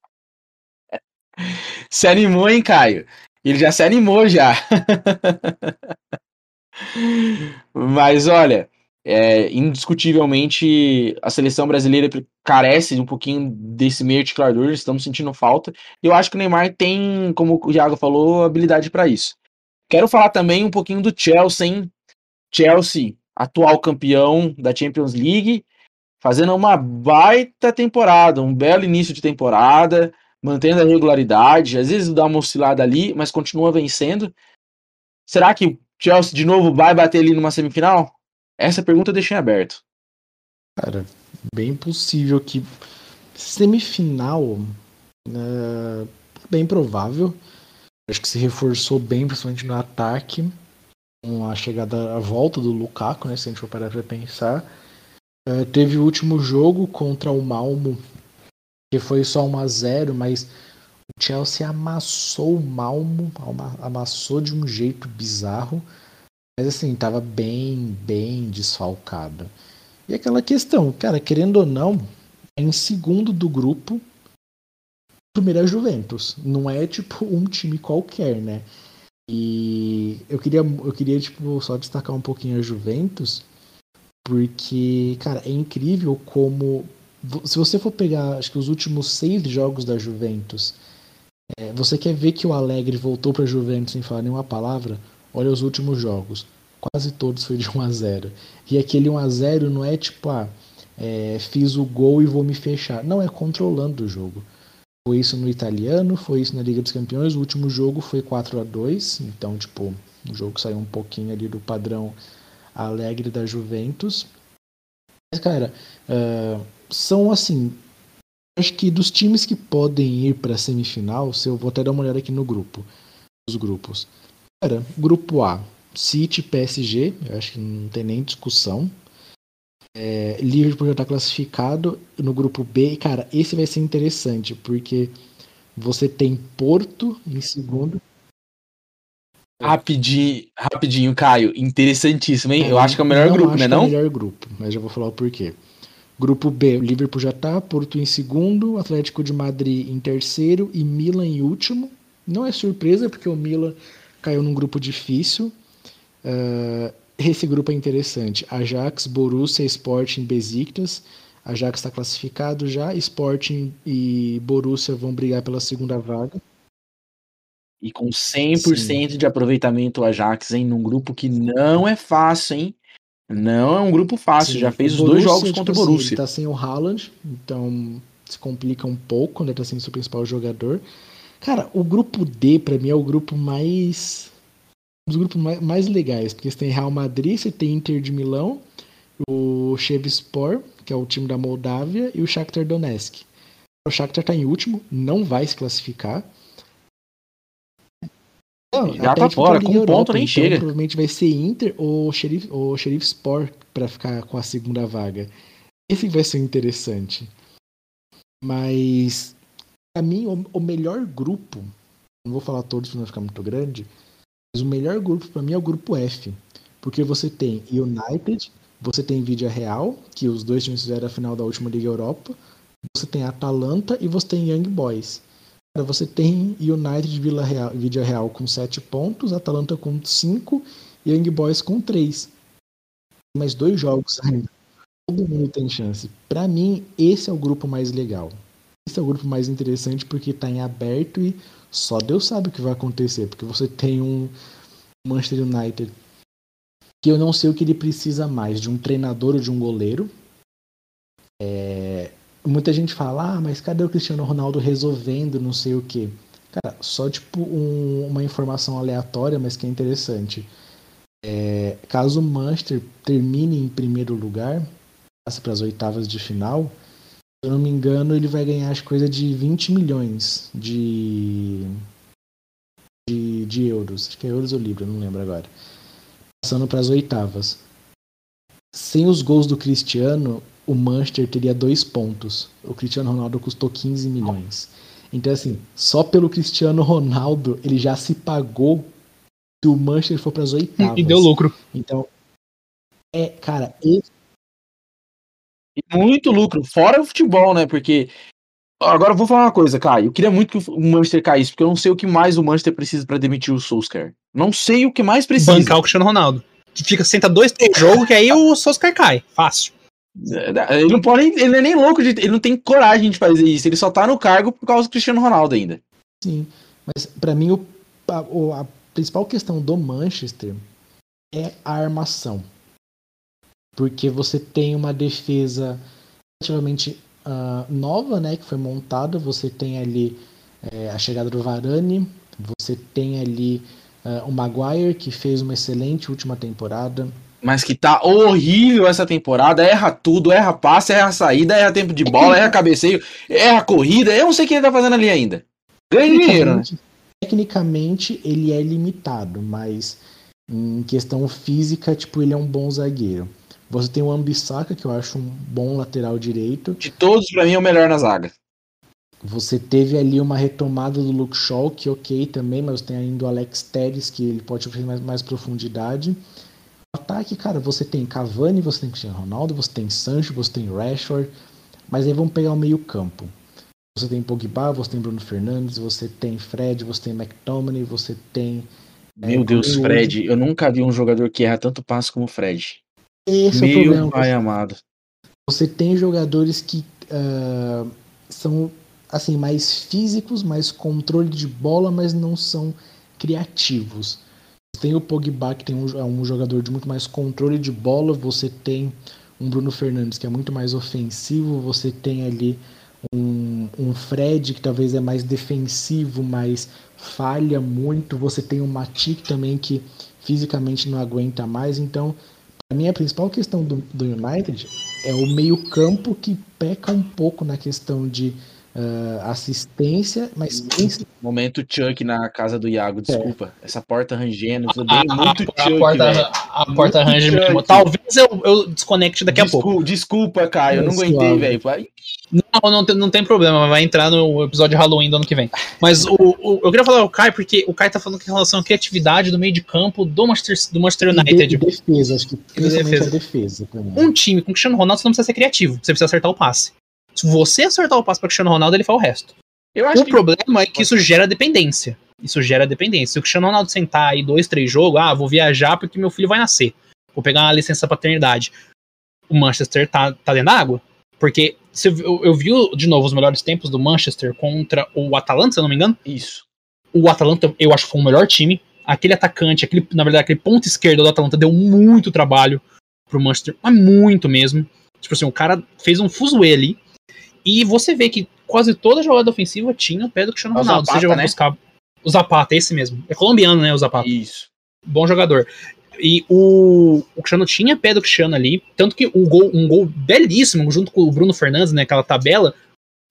se animou, hein, Caio? Ele já se animou já. [laughs] Mas olha, é, indiscutivelmente a seleção brasileira carece um pouquinho desse meio articulador, estamos sentindo falta. E eu acho que o Neymar tem, como o Thiago falou, habilidade para isso. Quero falar também um pouquinho do Chelsea, hein? Chelsea, atual campeão da Champions League, fazendo uma baita temporada, um belo início de temporada, mantendo a regularidade, às vezes dá uma oscilada ali, mas continua vencendo. Será que o Chelsea de novo vai bater ali numa semifinal? Essa pergunta eu deixei aberto. Cara, bem possível que semifinal é bem provável. Acho que se reforçou bem, principalmente no ataque com a chegada, a volta do Lukaku, né, se a gente for parar para pensar. Uh, teve o último jogo contra o Malmo, que foi só 1 a 0 mas o Chelsea amassou o Malmo, amassou de um jeito bizarro, mas assim, tava bem, bem desfalcada. E aquela questão, cara, querendo ou não, é em segundo do grupo, primeiro é Juventus. Não é tipo um time qualquer, né? E eu queria, eu queria tipo, só destacar um pouquinho a Juventus, porque, cara, é incrível como. Se você for pegar, acho que os últimos seis jogos da Juventus, é, você quer ver que o Alegre voltou para a Juventus sem falar nenhuma palavra? Olha os últimos jogos. Quase todos foi de 1 a 0 E aquele 1 a 0 não é tipo, ah, é, fiz o gol e vou me fechar. Não, é controlando o jogo. Foi isso no italiano, foi isso na Liga dos Campeões. O último jogo foi 4 a 2 então, tipo, o jogo saiu um pouquinho ali do padrão alegre da Juventus. Mas, cara, uh, são assim. Acho que dos times que podem ir para semifinal, se eu vou até dar uma olhada aqui no grupo, os grupos. Cara, grupo A, City, PSG, eu acho que não tem nem discussão. É, Liverpool já está classificado no grupo B. E, cara, esse vai ser interessante, porque você tem Porto em segundo. Rapidinho, rapidinho, Caio. Interessantíssimo, hein? É, eu acho que é o melhor grupo, né? Não? É o melhor grupo, mas já vou falar o porquê. Grupo B, Liverpool já tá, Porto em segundo, Atlético de Madrid em terceiro e Milan em último. Não é surpresa, porque o Milan caiu num grupo difícil. Uh, esse grupo é interessante. Ajax, Borussia, Sporting, Besiktas. Ajax está classificado já. Sporting e Borussia vão brigar pela segunda vaga. E com 100% Sim. de aproveitamento o Ajax, hein? Num grupo que não é fácil, hein? Não é um grupo fácil. Sim. Já fez os dois jogos tipo contra o assim, Borussia. Assim, ele tá sem o Haaland, então se complica um pouco quando ele tá sem seu principal jogador. Cara, o grupo D, para mim, é o grupo mais dos grupos mais, mais legais, porque você tem Real Madrid, você tem Inter de Milão, o Chevspor, que é o time da Moldávia, e o Shakhtar Donetsk. O Shakhtar está em último, não vai se classificar. Não, já tá fora, com um ponto nem então, chega. Provavelmente vai ser Inter ou Sheriff, ou Sheriff Sport para ficar com a segunda vaga. Esse vai ser interessante. Mas, para mim, o, o melhor grupo, não vou falar todos para não ficar muito grande, mas o melhor grupo para mim é o grupo F. Porque você tem United, você tem Vídea Real, que os dois times fizeram a final da última Liga Europa, você tem Atalanta e você tem Young Boys. Você tem United Vila Real, Vídea Real com 7 pontos, Atalanta com 5 e Young Boys com 3. Mais dois jogos [laughs] ainda. Todo mundo tem chance. Para mim, esse é o grupo mais legal. Esse é o grupo mais interessante porque tá em aberto e só Deus sabe o que vai acontecer. Porque você tem um Manchester United que eu não sei o que ele precisa mais, de um treinador ou de um goleiro. É... Muita gente fala, ah, mas cadê o Cristiano Ronaldo resolvendo não sei o que? Cara, só tipo um, uma informação aleatória, mas que é interessante. É, caso o Manchester termine em primeiro lugar, passe para as oitavas de final, eu não me engano, ele vai ganhar as coisa de 20 milhões de, de, de euros. Acho que é euros ou libra, não lembro agora passando para as oitavas. Sem os gols do Cristiano, o Manchester teria dois pontos. O Cristiano Ronaldo custou 15 milhões. Então, assim, só pelo Cristiano Ronaldo ele já se pagou se o Manchester for para as oitavas. E deu lucro. Então, é, cara, esse... muito lucro, fora o futebol, né? Porque Agora eu vou falar uma coisa, Caio. Eu queria muito que o Manchester caísse, porque eu não sei o que mais o Manchester precisa para demitir o Solskjaer. Não sei o que mais precisa. Bancar o Cristiano Ronaldo. Que fica, senta dois, três jogos, que aí o Solskjaer cai. Fácil. É, ele não pode, ele não é nem louco, de, ele não tem coragem de fazer isso. Ele só tá no cargo por causa do Cristiano Ronaldo ainda. Sim, mas para mim o, a, a principal questão do Manchester é a armação. Porque você tem uma defesa relativamente uh, nova, né, que foi montada. Você tem ali é, a chegada do Varane, você tem ali uh, o Maguire, que fez uma excelente última temporada. Mas que tá horrível essa temporada, erra tudo, erra passe, erra saída, erra tempo de bola, erra cabeceio, erra corrida, eu não sei o que ele tá fazendo ali ainda. Ganha dinheiro, né? Tecnicamente ele é limitado, mas em questão física, tipo, ele é um bom zagueiro. Você tem o Ambissaca, que eu acho um bom lateral direito. De todos, para mim, é o melhor na zaga. Você teve ali uma retomada do Luke Shaw, que ok também, mas tem ainda o Alex Telles, que ele pode oferecer mais, mais profundidade. Ataque, cara, você tem Cavani, você tem Cristiano Ronaldo, você tem Sancho, você tem Rashford, mas aí vamos pegar o meio campo. Você tem Pogba, você tem Bruno Fernandes, você tem Fred, você tem McTominay, você tem... É, Meu é, Deus, Fred, eu nunca vi um jogador que erra tanto passo como o Fred. Esse Meu é o problema. pai amado. Você tem jogadores que uh, são assim mais físicos, mais controle de bola, mas não são criativos. Você tem o Pogba que tem um, é um jogador de muito mais controle de bola. Você tem um Bruno Fernandes que é muito mais ofensivo. Você tem ali um, um Fred que talvez é mais defensivo, mas falha muito. Você tem o Matic também que fisicamente não aguenta mais. Então a minha principal questão do, do United é o meio-campo que peca um pouco na questão de uh, assistência, mas Momento Chuck na casa do Iago, desculpa. É. Essa porta rangendo, tudo bem, a, muito a, Chuck. A porta, a porta range mesmo. Talvez eu, eu desconecte daqui Descul a pouco. Desculpa, Caio, eu não aguentei, velho. Não, não tem, não tem problema, vai entrar no episódio de Halloween do ano que vem. Mas o, o, eu queria falar o Kai, porque o Kai tá falando que em relação à criatividade do meio de campo do Manchester, do Manchester United. De, defesa, acho que defesa. a defesa. Um time com Cristiano Ronaldo você não precisa ser criativo, você precisa acertar o passe. Se você acertar o passe para Cristiano Ronaldo, ele faz o resto. o que... problema é que isso gera dependência. Isso gera dependência. Se o Cristiano Ronaldo sentar aí dois, três jogos, ah, vou viajar porque meu filho vai nascer. Vou pegar uma licença paternidade. O Manchester tá, tá dentro da água. Porque você, eu, eu vi de novo os melhores tempos do Manchester contra o Atalanta, se eu não me engano. Isso. O Atalanta, eu acho que foi o melhor time. Aquele atacante, aquele, na verdade, aquele ponto esquerdo do Atalanta deu muito trabalho pro Manchester, mas muito mesmo. Tipo assim, o cara fez um fuzuê ali. E você vê que quase toda jogada ofensiva tinha o pé do Cristiano Ronaldo. Zapata, seja, né? buscar o Zapata, esse mesmo. É colombiano, né, o Zapata. Isso. Bom jogador. E o, o Cristiano tinha pé do Cristiano ali, tanto que um gol, um gol belíssimo, junto com o Bruno Fernandes, né? Aquela tabela.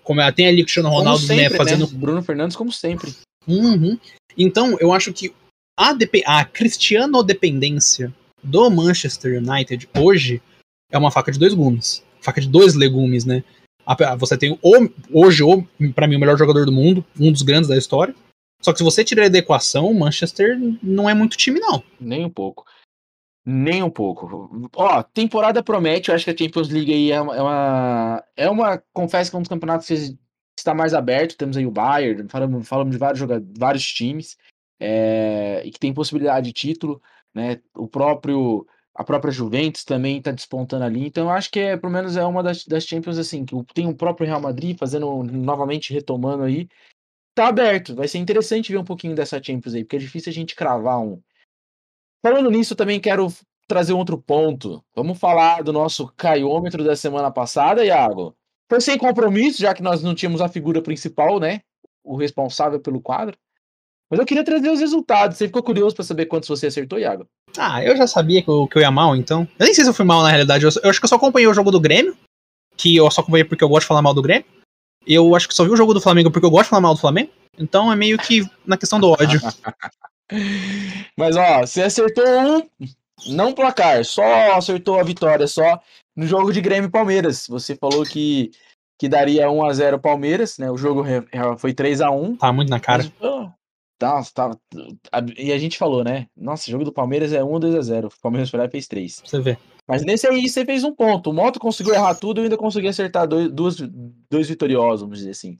Como tem ali o Cristiano Ronaldo, né, sempre, né? Fazendo. Né? Bruno Fernandes, como sempre. Uhum. Então, eu acho que a, dep a cristiano-dependência do Manchester United hoje é uma faca de dois gumes. Faca de dois legumes, né? Você tem o, hoje, para mim, o melhor jogador do mundo, um dos grandes da história. Só que se você tirar da equação, o Manchester não é muito time, não. Nem um pouco. Nem um pouco. Ó, temporada promete, eu acho que a Champions League aí é uma. É uma, é uma confesso que é um dos campeonatos que está mais aberto. Temos aí o Bayern, falamos, falamos de vários, vários times, é, e que tem possibilidade de título, né? O próprio. A própria Juventus também está despontando ali, então eu acho que é, pelo menos é uma das, das Champions assim, que tem o próprio Real Madrid fazendo novamente retomando aí, tá aberto. Vai ser interessante ver um pouquinho dessa Champions aí, porque é difícil a gente cravar um, Falando nisso, também quero trazer outro ponto. Vamos falar do nosso caiômetro da semana passada, Iago. Foi sem compromisso, já que nós não tínhamos a figura principal, né? O responsável pelo quadro. Mas eu queria trazer os resultados. Você ficou curioso para saber quantos você acertou, Iago? Ah, eu já sabia que eu, que eu ia mal, então. Eu nem sei se eu fui mal na realidade. Eu, eu acho que eu só acompanhei o jogo do Grêmio, que eu só acompanhei porque eu gosto de falar mal do Grêmio. Eu acho que só vi o jogo do Flamengo porque eu gosto de falar mal do Flamengo. Então é meio que na questão do ódio. [laughs] Mas ó, você acertou um, não placar, só acertou a vitória, só no jogo de Grêmio e Palmeiras. Você falou que, que daria 1 a 0 Palmeiras, né? O jogo foi 3 a 1 Tá muito na cara. Mas, tá, tá, e a gente falou, né? Nossa, o jogo do Palmeiras é 1 ou 2 a 0 O Palmeiras foi lá e fez 3. Você vê. Mas nesse aí você fez um ponto. O Moto conseguiu errar tudo e ainda consegui acertar dois, dois, dois vitoriosos, vamos dizer assim.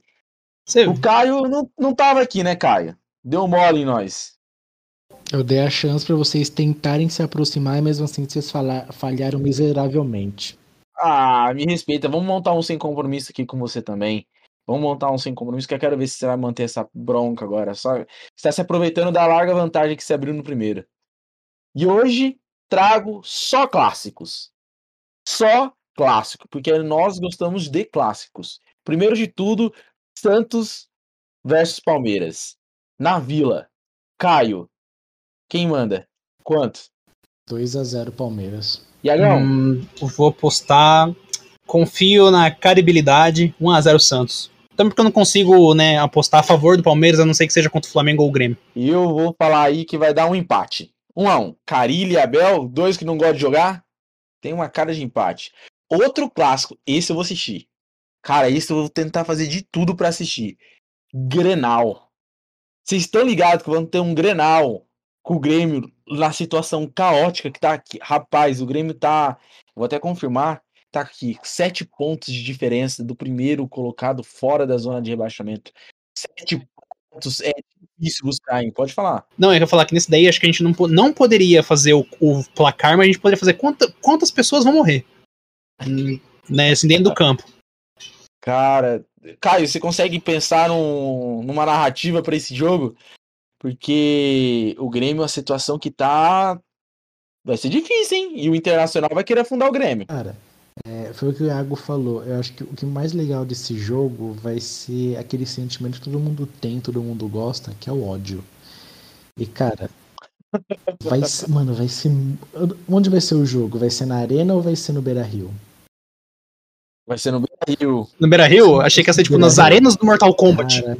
Você... O Caio não, não tava aqui, né, Caio? Deu mole em nós. Eu dei a chance para vocês tentarem se aproximar e mesmo assim vocês falharam miseravelmente. Ah, me respeita. Vamos montar um sem compromisso aqui com você também. Vamos montar um sem compromisso que eu quero ver se você vai manter essa bronca agora. Só está se aproveitando da larga vantagem que você abriu no primeiro. E hoje trago só clássicos. Só clássico, porque nós gostamos de clássicos. Primeiro de tudo, Santos versus Palmeiras. Na Vila. Caio, quem manda? Quanto? 2 a 0 Palmeiras. Iagão? Hum, vou apostar. Confio na caribilidade. 1 a 0 Santos. Também porque eu não consigo né, apostar a favor do Palmeiras, a não ser que seja contra o Flamengo ou o Grêmio. E eu vou falar aí que vai dar um empate. 1 a 1 Carilli e Abel, dois que não gostam de jogar, tem uma cara de empate. Outro clássico, esse eu vou assistir. Cara, esse eu vou tentar fazer de tudo para assistir. Grenal. Vocês estão ligados que vamos ter um Grenal com o Grêmio na situação caótica que tá aqui. Rapaz, o Grêmio tá. Vou até confirmar. Tá aqui, sete pontos de diferença do primeiro colocado fora da zona de rebaixamento. Sete pontos é difícil buscar, hein? Pode falar. Não, eu ia falar que nesse daí acho que a gente não, não poderia fazer o, o placar, mas a gente poderia fazer quanta, quantas pessoas vão morrer. Né, assim, dentro do campo. Cara, Caio, você consegue pensar num, numa narrativa para esse jogo? Porque o Grêmio, a situação que tá. Vai ser difícil, hein? E o Internacional vai querer afundar o Grêmio. Cara, é, foi o que o Iago falou. Eu acho que o que mais legal desse jogo vai ser aquele sentimento que todo mundo tem, todo mundo gosta, que é o ódio. E, cara, vai ser, [laughs] mano, vai ser. Onde vai ser o jogo? Vai ser na Arena ou vai ser no Beira Rio? Vai ser no Beira Rio. No Beira Rio? Achei que ia ser tipo nas arenas do Mortal Kombat. Cara,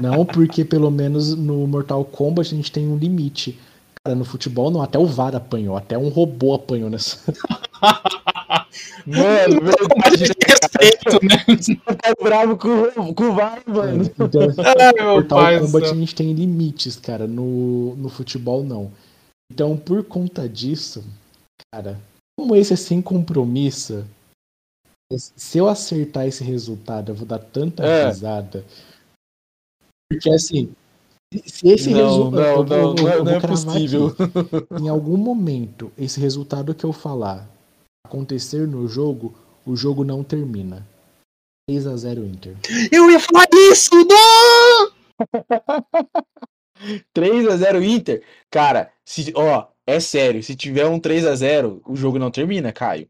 não, porque pelo menos no Mortal Kombat a gente tem um limite. Cara, no futebol não, até o VAR apanhou, até um robô apanhou nessa. mano, [laughs] verdade, respeito, né? [laughs] Tá bravo com, com o VAR, mano. Então, [laughs] Ai, Mortal pai, Kombat a gente tem limites, cara. No, no futebol não. Então, por conta disso, cara, como esse é sem compromisso, se eu acertar esse resultado, eu vou dar tanta é. risada. Porque assim, se esse resultado. Não, não, não, não é possível. Aqui, em algum momento, esse resultado que eu falar acontecer no jogo, o jogo não termina. 3 a 0 Inter. Eu ia falar isso! Não! [laughs] 3 a 0 Inter? Cara, se, ó, é sério, se tiver um 3 a 0 o jogo não termina, Caio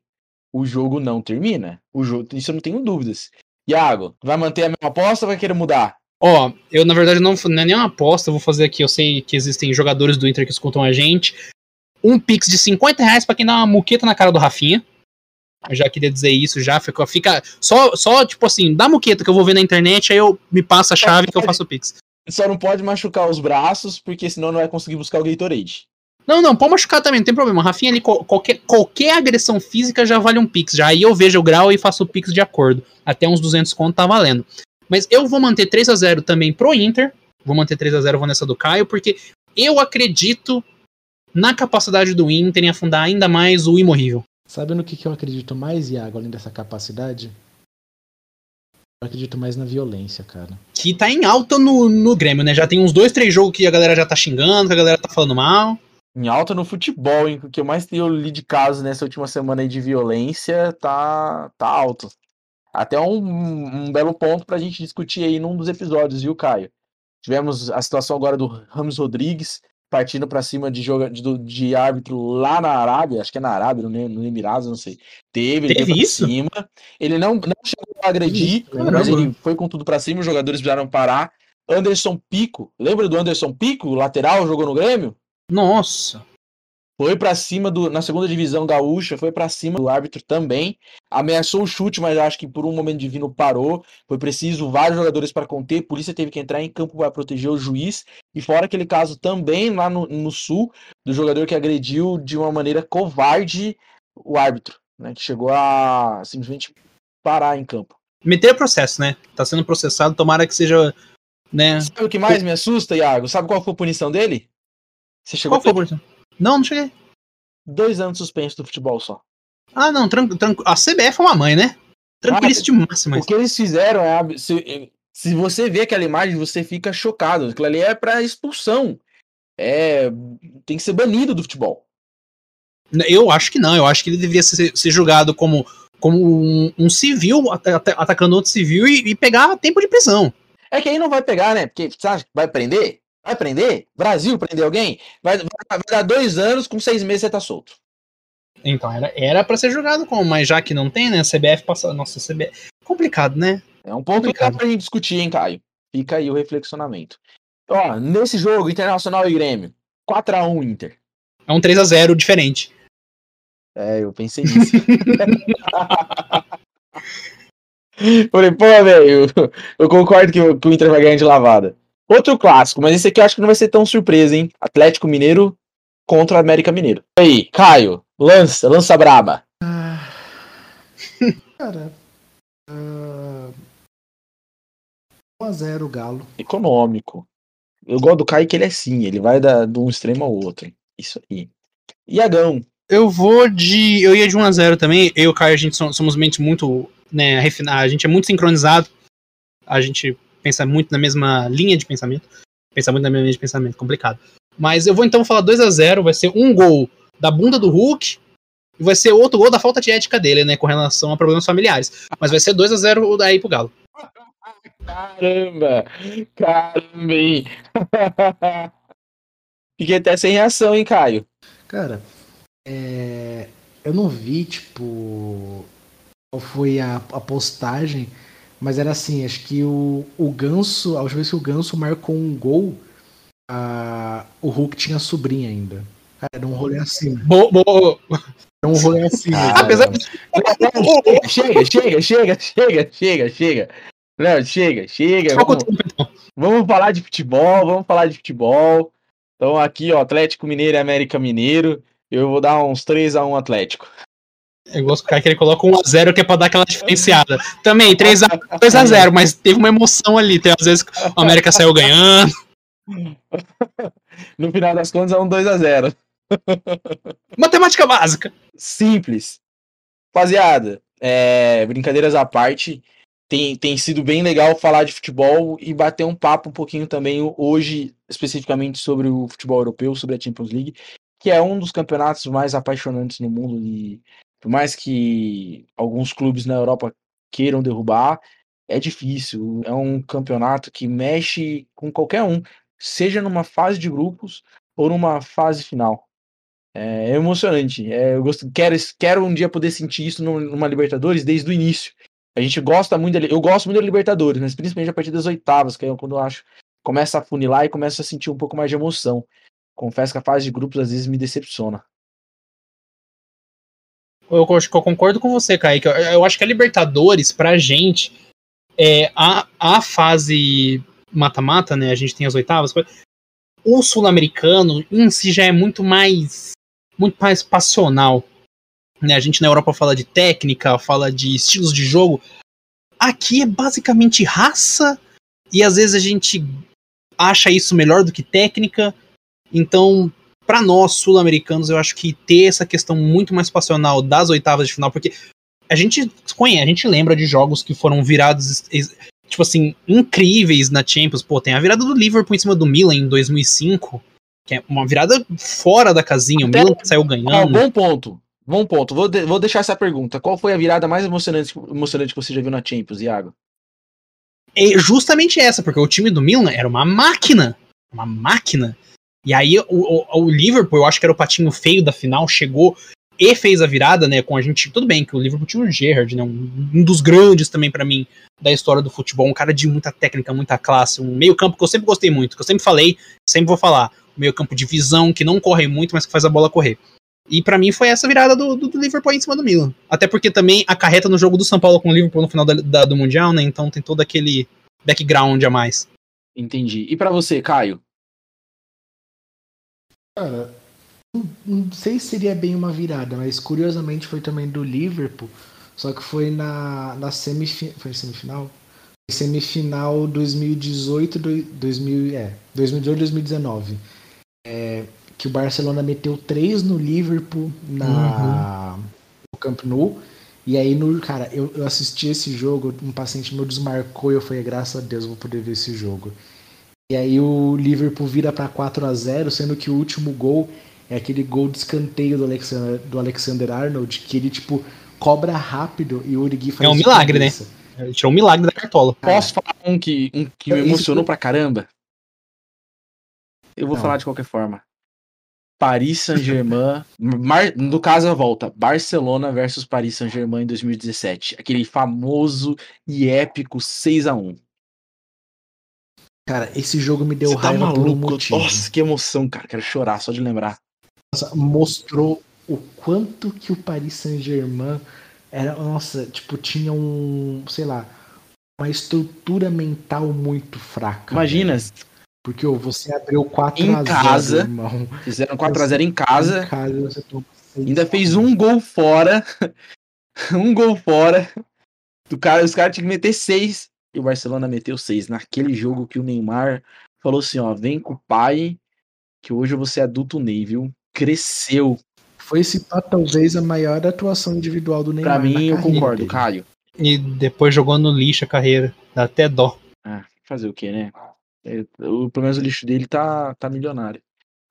o jogo não termina. O jogo, isso eu não tenho dúvidas. Iago, vai manter a mesma aposta ou vai querer mudar? Ó, eu na verdade não, não é nem uma aposta, eu vou fazer aqui. Eu sei que existem jogadores do Inter que escutam a gente. Um pix de 50 reais pra quem dá uma muqueta na cara do Rafinha. Eu já queria dizer isso, já fica, fica só, só tipo assim, dá muqueta que eu vou ver na internet, aí eu me passo a chave que eu faço o pix. Só não pode machucar os braços, porque senão não vai conseguir buscar o Gatorade. Não, não, pode machucar também, não tem problema. Rafinha ali, qualquer, qualquer agressão física já vale um pix. Já aí eu vejo o grau e faço o pix de acordo. Até uns 200 conto tá valendo. Mas eu vou manter 3 a 0 também pro Inter. Vou manter 3 a 0 vou nessa do Caio, porque eu acredito na capacidade do Inter em afundar ainda mais o imorrível. Sabe no que, que eu acredito mais, Iago, além dessa capacidade? Eu acredito mais na violência, cara. Que tá em alta no, no Grêmio, né? Já tem uns dois, três jogos que a galera já tá xingando, que a galera tá falando mal. Em alta no futebol, hein? O que eu mais tenho li de casos nessa última semana aí de violência tá, tá alto. Até um, um belo ponto pra gente discutir aí num dos episódios, viu, Caio? Tivemos a situação agora do Ramos Rodrigues partindo para cima de, joga, de, de, árbitro lá na Arábia, acho que é na Arábia, no, no Emirados, não sei. Teve, Teve ele isso? cima. Ele não, não chegou a agredir, Caramba. mas ele foi com tudo para cima, os jogadores precisaram parar. Anderson Pico, lembra do Anderson Pico, lateral, jogou no Grêmio? Nossa. Foi pra cima do na segunda divisão gaúcha, foi pra cima do árbitro também. Ameaçou o chute, mas acho que por um momento divino parou. Foi preciso vários jogadores para conter. A polícia teve que entrar em campo para proteger o juiz. E fora aquele caso também lá no, no sul do jogador que agrediu de uma maneira covarde o árbitro, né, que chegou a simplesmente parar em campo. Meter processo, né? Tá sendo processado, tomara que seja, né? Sabe o que mais me assusta, Iago? Sabe qual foi a punição dele? Você chegou Qual foi a punição? Não, não cheguei. dois anos suspenso do futebol só. Ah, não, tranquilo. a CBF é uma mãe, né? Tranquilíssimo máximo. O que eles fizeram é. Se, se você vê aquela imagem, você fica chocado. Aquilo ali é pra expulsão. É. Tem que ser banido do futebol. Eu acho que não. Eu acho que ele deveria ser, ser julgado como, como um, um civil at- at- atacando outro civil e, e pegar tempo de prisão. É que aí não vai pegar, né? Porque você acha que vai prender? Vai prender? Brasil prender alguém? Vai, vai, vai dar dois anos, com seis meses você tá solto. Então, era, era pra ser julgado como, mas já que não tem, né? A CBF passa. Nossa, CBF. Complicado, né? É um ponto que dá Complicado. pra gente discutir, hein, Caio? Fica aí o reflexionamento. Ó, nesse jogo, Internacional e Grêmio, 4x1 Inter. É um 3 a 0 diferente. É, eu pensei nisso. [laughs] Falei, pô, velho, eu concordo que, o- que o Inter vai ganhar de lavada. Outro clássico, mas esse aqui eu acho que não vai ser tão surpresa, hein? Atlético Mineiro contra América Mineiro. E aí, Caio, lança, lança braba. [laughs] Cara. ah, 1x0 Galo. Econômico. Eu gosto do Caio que ele é assim, ele vai da, de um extremo ao outro. Isso aí. Iagão, Eu vou de. Eu ia de 1 a 0 também. Eu e o Caio, a gente so- somos mentes muito. Né, refinadas. A gente é muito sincronizado. A gente pensa muito na mesma linha de pensamento. Pensa muito na mesma linha de pensamento. Complicado. Mas eu vou então falar 2 a 0 Vai ser um gol da bunda do Hulk. E vai ser outro gol da falta de ética dele, né? Com relação a problemas familiares. Mas vai ser 2 a 0 daí pro Galo. Caramba! Caramba, hein? [laughs] Fiquei até sem reação, hein, Caio? Cara, é, eu não vi, tipo, qual foi a, a postagem, mas era assim, acho que o, o Ganso, a última vez que o Ganso marcou um gol, a, o Hulk tinha sobrinha ainda. Cara, era um rolê assim. Bo, bo- Era um rolê assim. Ah, apesar de. Chega, chega, chega, chega, chega, chega. Não, chega, chega. Vamos, então? vamos falar de futebol, vamos falar de futebol. Então aqui, ó, Atlético Mineiro e América Mineiro. Eu vou dar uns 3x1 Atlético. Eu gosto do cara que ele coloca 1x0 que é pra dar aquela diferenciada. Também, 3x, 2x0, mas teve uma emoção ali. Tem, às vezes o América saiu ganhando. No final das contas é um 2x0. Matemática básica. simples. Rapaziada, é, brincadeiras à parte, tem, tem sido bem legal falar de futebol e bater um papo um pouquinho também hoje, especificamente sobre o futebol europeu, sobre a Champions League, que é um dos campeonatos mais apaixonantes no mundo e por mais que alguns clubes na Europa queiram derrubar, é difícil. É um campeonato que mexe com qualquer um, seja numa fase de grupos ou numa fase final. É emocionante. É, eu gosto, quero, quero um dia poder sentir isso num- numa Libertadores desde o início. A gente gosta muito eu gosto muito da Libertadores, mas principalmente a partir das oitavas, que é quando eu acho começa a funilar e começa a sentir um pouco mais de emoção. Confesso que a fase de grupos às vezes me decepciona. Eu, que eu concordo com você, Kaique. Eu, eu acho que a Libertadores, pra gente, é a, a fase mata-mata, né? A gente tem as oitavas. O sul-americano em si já é muito mais muito mais passional. Né? A gente na Europa fala de técnica, fala de estilos de jogo. Aqui é basicamente raça e às vezes a gente acha isso melhor do que técnica. Então, para nós sul-americanos, eu acho que ter essa questão muito mais passional das oitavas de final, porque a gente conhece, a gente lembra de jogos que foram virados tipo assim, incríveis na Champions. Pô, tem a virada do Liverpool em cima do Milan em 2005, que é uma virada fora da casinha. Até o Milan saiu ganhando. Ah, bom ponto. Bom ponto. Vou, de, vou deixar essa pergunta. Qual foi a virada mais emocionante, emocionante que você já viu na Champions, Iago? É justamente essa, porque o time do Milan era uma máquina. Uma máquina. E aí o, o, o, Liverpool, eu acho que era o patinho feio da final, chegou e fez a virada, né, com a gente. Tudo bem que o Liverpool tinha o Gerrard, né, um, um dos grandes também para mim da história do futebol, um cara de muita técnica, muita classe, um meio-campo que eu sempre gostei muito, que eu sempre falei, sempre vou falar, um meio-campo de visão que não corre muito, mas que faz a bola correr. E para mim foi essa virada do, do, do, Liverpool em cima do Milan. Até porque também acarreta no jogo do São Paulo com o Liverpool no final da, da, do Mundial, né? Então tem todo aquele background a mais. Entendi. E para você, Caio? Cara, não sei se seria bem uma virada, mas curiosamente foi também do Liverpool, só que foi na, na semifinal. Foi semifinal? Semifinal 2018, 2000, é, 2018 2019. É, que o Barcelona meteu três no Liverpool na, uhum. no Camp Nou. E aí, no, cara, eu, eu assisti esse jogo, um paciente meu desmarcou e eu falei, graças a Deus, vou poder ver esse jogo. E aí o Liverpool vira para 4 a 0 sendo que o último gol é aquele gol de escanteio do Alexander, do Alexander Arnold, que ele, tipo, cobra rápido e o Origi faz É um milagre, né? Ele tirou um milagre da cartola. Posso falar um que, um que me emocionou Isso... pra caramba? Eu vou Não. falar de qualquer forma. Paris Saint-Germain, [laughs] no caso a volta, Barcelona versus Paris Saint-Germain em 2017, aquele famoso e épico 6 a 1 Cara, esse jogo me deu Você tá raiva tá maluco? Nossa, que emoção, cara. Quero chorar só de lembrar. Nossa, mostrou o quanto que o Paris Saint-Germain era, nossa, tipo, tinha um, sei lá, uma estrutura mental muito fraca. Imagina. Porque oh, você abriu 4 em a 0, casa, irmão. Fizeram 4 a 0 em casa. Em casa ainda fez um gol fora. [laughs] um gol fora. Do cara, os caras tinham que meter 6 e o Barcelona meteu seis. Naquele jogo que o Neymar falou assim: ó, vem com o pai, que hoje eu vou ser adulto Ney, viu? Cresceu. Foi esse talvez a maior atuação individual do Neymar. Pra mim, eu concordo, dele. Caio. E depois jogou no lixo a carreira. Dá até dó. Ah, fazer o quê, né? É, o, pelo menos o lixo dele tá, tá milionário.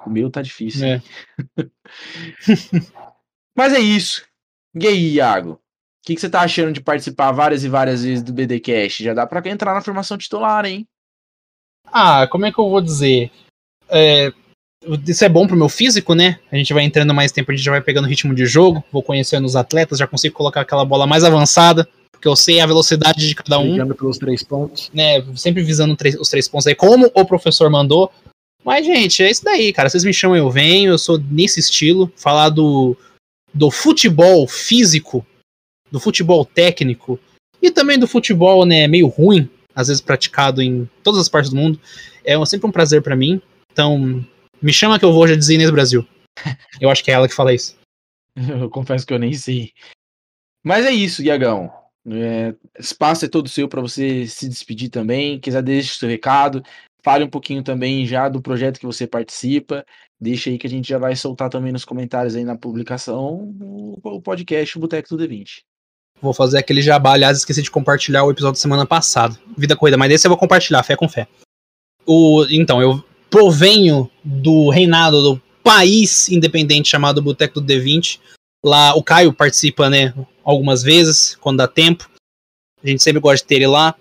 O meu tá difícil. É. [laughs] Mas é isso. E aí, Iago? O que, que, você tá achando de participar várias e várias vezes do BDcast? Já dá para entrar na formação titular, hein? Ah, como é que eu vou dizer? É, isso é bom pro meu físico, né? A gente vai entrando mais tempo, a gente já vai pegando ritmo de jogo, vou conhecendo os atletas, já consigo colocar aquela bola mais avançada, porque eu sei a velocidade de cada um. Brigando pelos três pontos. Né, sempre visando os três pontos aí, como o professor mandou. Mas, gente, é isso daí, cara. Vocês me chamam, eu venho, eu sou nesse estilo. Falar do, do futebol físico do futebol técnico e também do futebol, né, meio ruim, às vezes praticado em todas as partes do mundo. É sempre um prazer para mim. Então, me chama que eu vou, já dizer Inês Brasil. [laughs] Eu acho que é ela que fala isso. Eu confesso que eu nem sei. Mas é isso, Iagão. É, espaço é todo seu para você se despedir também. Quiser deixar seu recado, fale um pouquinho também já do projeto que você participa. Deixa aí que a gente já vai soltar também nos comentários aí na publicação o podcast Boteco do D20. Vou fazer aquele jabá. Aliás, esqueci de compartilhar o episódio da semana passada. Vida corrida, mas esse eu vou compartilhar, fé com fé. O, então, eu provenho do reinado do país independente chamado Boteco do D20. Lá o Caio participa, né, algumas vezes, quando dá tempo. A gente sempre gosta de ter ele lá.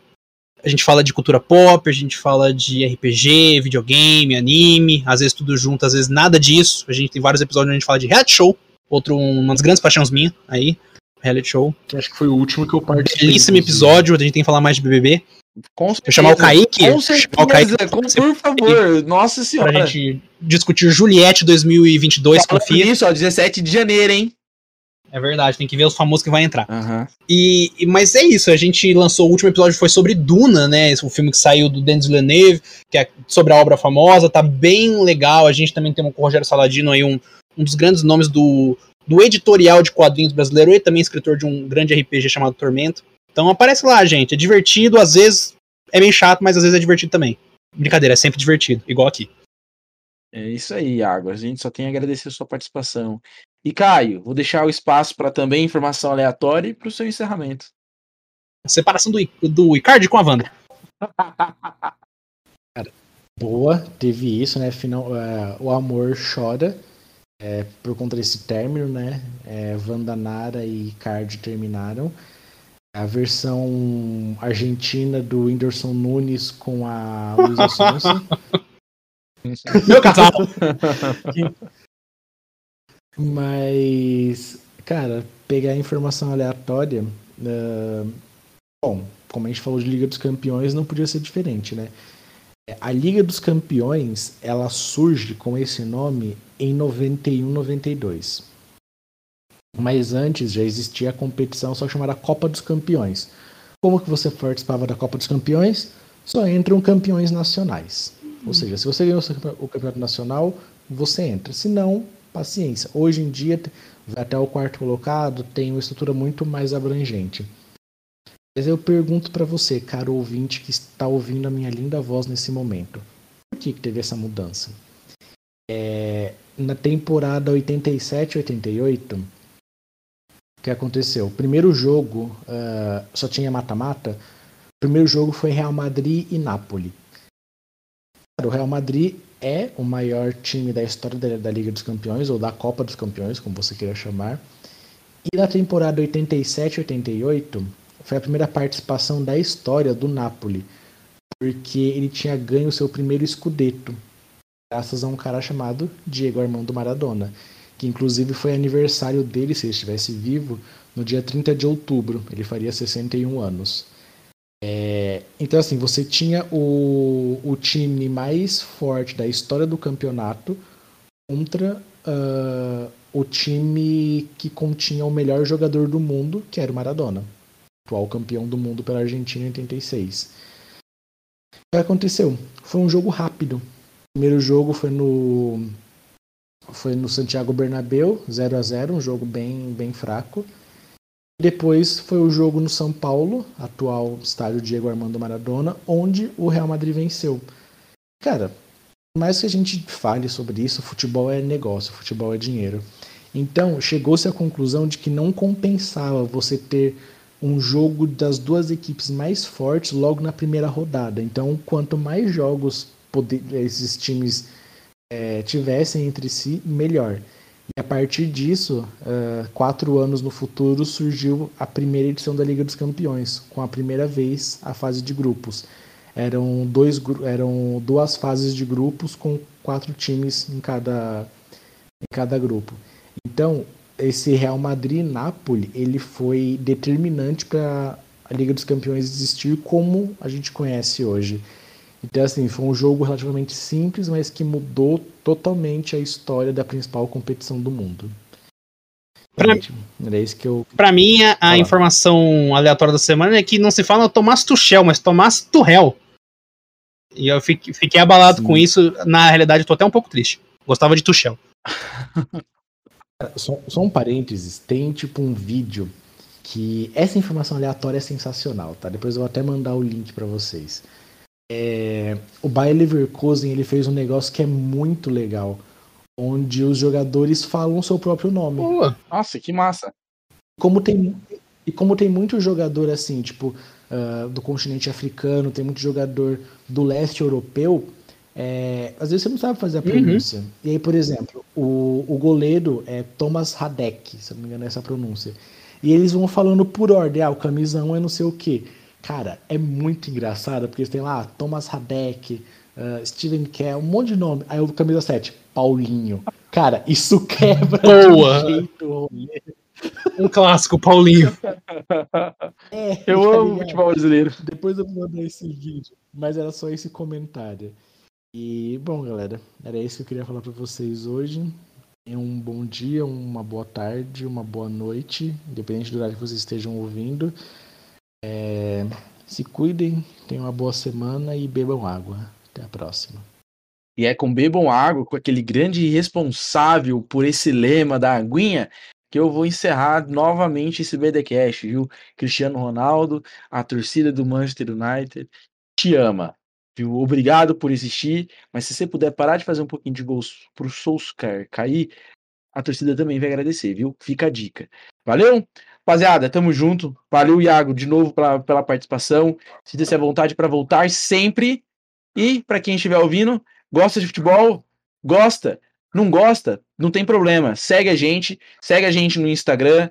A gente fala de cultura pop, a gente fala de RPG, videogame, anime, às vezes tudo junto, às vezes nada disso. A gente tem vários episódios onde a gente fala de reality show, outro uma das grandes paixões minhas aí reality show. Que acho que foi o último que eu participei. Belíssimo episódio, a gente tem que falar mais de BBB. Com certeza. Chamar o Kaique. Com certeza, o Kaique, com, por favor. Nossa senhora. Pra gente discutir Juliette 2022, Fala confia. Isso, ó, 17 de janeiro, hein? É verdade, tem que ver os famosos que vai entrar. Uhum. E, mas é isso, a gente lançou, o último episódio foi sobre Duna, né? O filme que saiu do Denis Villeneuve, que é sobre a obra famosa, tá bem legal. A gente também tem com o Rogério Saladino aí um, um dos grandes nomes do, do editorial de quadrinhos brasileiro e também escritor de um grande RPG chamado Tormento. Então aparece lá, gente. É divertido, às vezes é meio chato, mas às vezes é divertido também. Brincadeira, é sempre divertido, igual aqui. É isso aí, Iago. A gente só tem a agradecer a sua participação. E Caio, vou deixar o espaço para também informação aleatória e para o seu encerramento. A separação do, do Icardi com a Wanda. [laughs] Cara, boa, teve isso, né? Final, uh, o amor chora é, por conta desse término, né? É, Wanda Nara e Icardi terminaram. A versão argentina do Whindersson Nunes com a Luísa Sonsa. Meu [laughs] casal! Mas, cara, pegar informação aleatória. Uh, bom, como a gente falou de Liga dos Campeões, não podia ser diferente, né? A Liga dos Campeões ela surge com esse nome em 91-92. Mas antes já existia a competição só chamada Copa dos Campeões. Como que você participava da Copa dos Campeões? Só entram campeões nacionais. Ou seja, se você ganhou o campeonato nacional, você entra. Se não, paciência. Hoje em dia, até o quarto colocado, tem uma estrutura muito mais abrangente. Mas eu pergunto para você, caro ouvinte que está ouvindo a minha linda voz nesse momento, por que, que teve essa mudança? É, na temporada 87-88, o que aconteceu? O primeiro jogo uh, só tinha mata-mata. O primeiro jogo foi Real Madrid e Napoli. O Real Madrid é o maior time da história da, da, Liga dos Campeões, ou da Copa dos Campeões, como você queira chamar. E na temporada 87-88 foi a primeira participação da história do Napoli, porque ele tinha ganho o seu primeiro escudeto, graças a um cara chamado Diego Armando Maradona, que inclusive foi aniversário dele, se ele estivesse vivo, no dia 30 de outubro. Ele faria 61 anos. É, então, assim, você tinha o, o time mais forte da história do campeonato contra uh, o time que continha o melhor jogador do mundo, que era o Maradona, atual campeão do mundo pela Argentina em 86. O que aconteceu? Foi um jogo rápido. Primeiro jogo foi no foi no Santiago Bernabéu, 0 a 0 um jogo bem, bem fraco. Depois foi o jogo no São Paulo, atual estádio Diego Armando Maradona, onde o Real Madrid venceu. Cara, mais que a gente fale sobre isso, futebol é negócio, futebol é dinheiro. Então, chegou-se à conclusão de que não compensava você ter um jogo das duas equipes mais fortes logo na primeira rodada. Então, quanto mais jogos poder, esses times é, tivessem entre si, melhor. E a partir disso, uh, quatro anos no futuro, surgiu a primeira edição da Liga dos Campeões, com a primeira vez a fase de grupos. Eram, dois, eram duas fases de grupos com quatro times em cada, em cada grupo. Então, esse Real Madrid-Napoli ele foi determinante para a Liga dos Campeões existir como a gente conhece hoje. Então, assim, foi um jogo relativamente simples, mas que mudou totalmente a história da principal competição do mundo. Pra, Era isso que eu. Pra mim, a, a informação aleatória da semana é que não se fala Tomás Tuchel, mas Tomás Turrell. E eu fiquei, fiquei abalado Sim. com isso. Na realidade, tô até um pouco triste. Gostava de Tuchel. só, só um parênteses: tem tipo um vídeo que essa informação aleatória é sensacional, tá? Depois eu vou até mandar o link para vocês. É, o Bayer Leverkusen ele fez um negócio que é muito legal, onde os jogadores falam o seu próprio nome. Nossa, que massa! Como tem, e como tem muito jogador assim, tipo, uh, do continente africano, tem muito jogador do leste europeu, é, às vezes você não sabe fazer a uhum. pronúncia. Uhum. E aí, por exemplo, o, o goleiro é Thomas Radek, se não me engano é essa pronúncia. E eles vão falando por ordem, ah, o camisa 1 é não sei o quê. Cara, é muito engraçado, porque tem lá Thomas Radek, uh, Steven Kell, um monte de nome. Aí o camisa 7, Paulinho. Cara, isso [laughs] quebra Boa. jeito Um clássico, Paulinho. [laughs] É, eu tá amo futebol brasileiro. Depois eu vou mandar esse vídeo. Mas era só esse comentário. E, bom, galera, era isso que eu queria falar para vocês hoje. Um bom dia, uma boa tarde, uma boa noite, independente do horário que vocês estejam ouvindo. É, se cuidem, tenham uma boa semana e bebam água. Até a próxima. E é com Bebam Água, com aquele grande responsável por esse lema da aguinha, que eu vou encerrar novamente esse BDcast, viu? Cristiano Ronaldo, a torcida do Manchester United, te ama. Viu? Obrigado por existir, mas se você puder parar de fazer um pouquinho de gols pro Solskjaer cair, a torcida também vai agradecer, viu? Fica a dica. Valeu? Rapaziada, tamo junto. Valeu, Iago, de novo pra, pela participação. Sinta-se à vontade para voltar sempre. E, para quem estiver ouvindo, gosta de futebol? Gosta? Não gosta? Não tem problema. Segue a gente. Segue a gente no Instagram,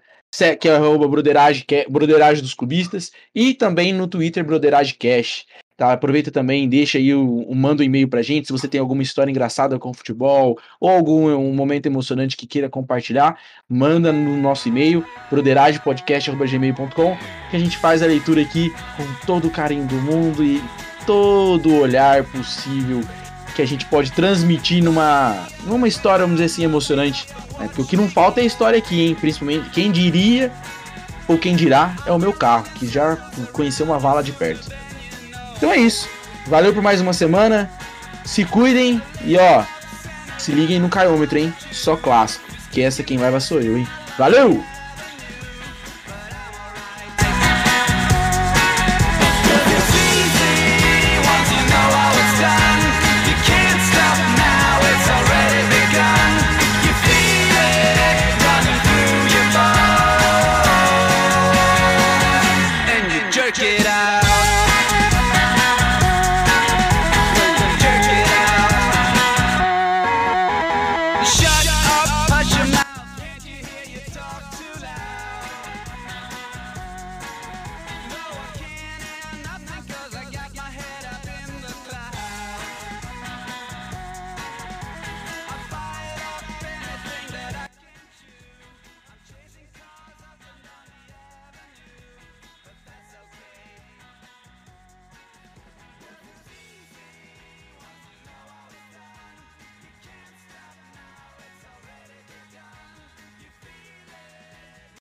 que é arroba broderagem, broderagem dos cubistas. E também no Twitter, broderagem cash. Tá, aproveita também, deixa aí o, o manda um e-mail pra gente se você tem alguma história engraçada com futebol ou algum um momento emocionante que queira compartilhar, manda no nosso e-mail broderagepodcast@gmail.com que a gente faz a leitura aqui com todo o carinho do mundo e todo o olhar possível que a gente pode transmitir numa numa história, vamos dizer assim, emocionante. Né? Porque o que não falta é história aqui, hein? Principalmente quem diria ou quem dirá é o meu carro, que já conheceu uma vala de perto. Então é isso. Valeu por mais uma semana. Se cuidem e ó, se liguem no caiômetro, hein? Só clássico. Que essa quem leva sou eu, hein? Valeu!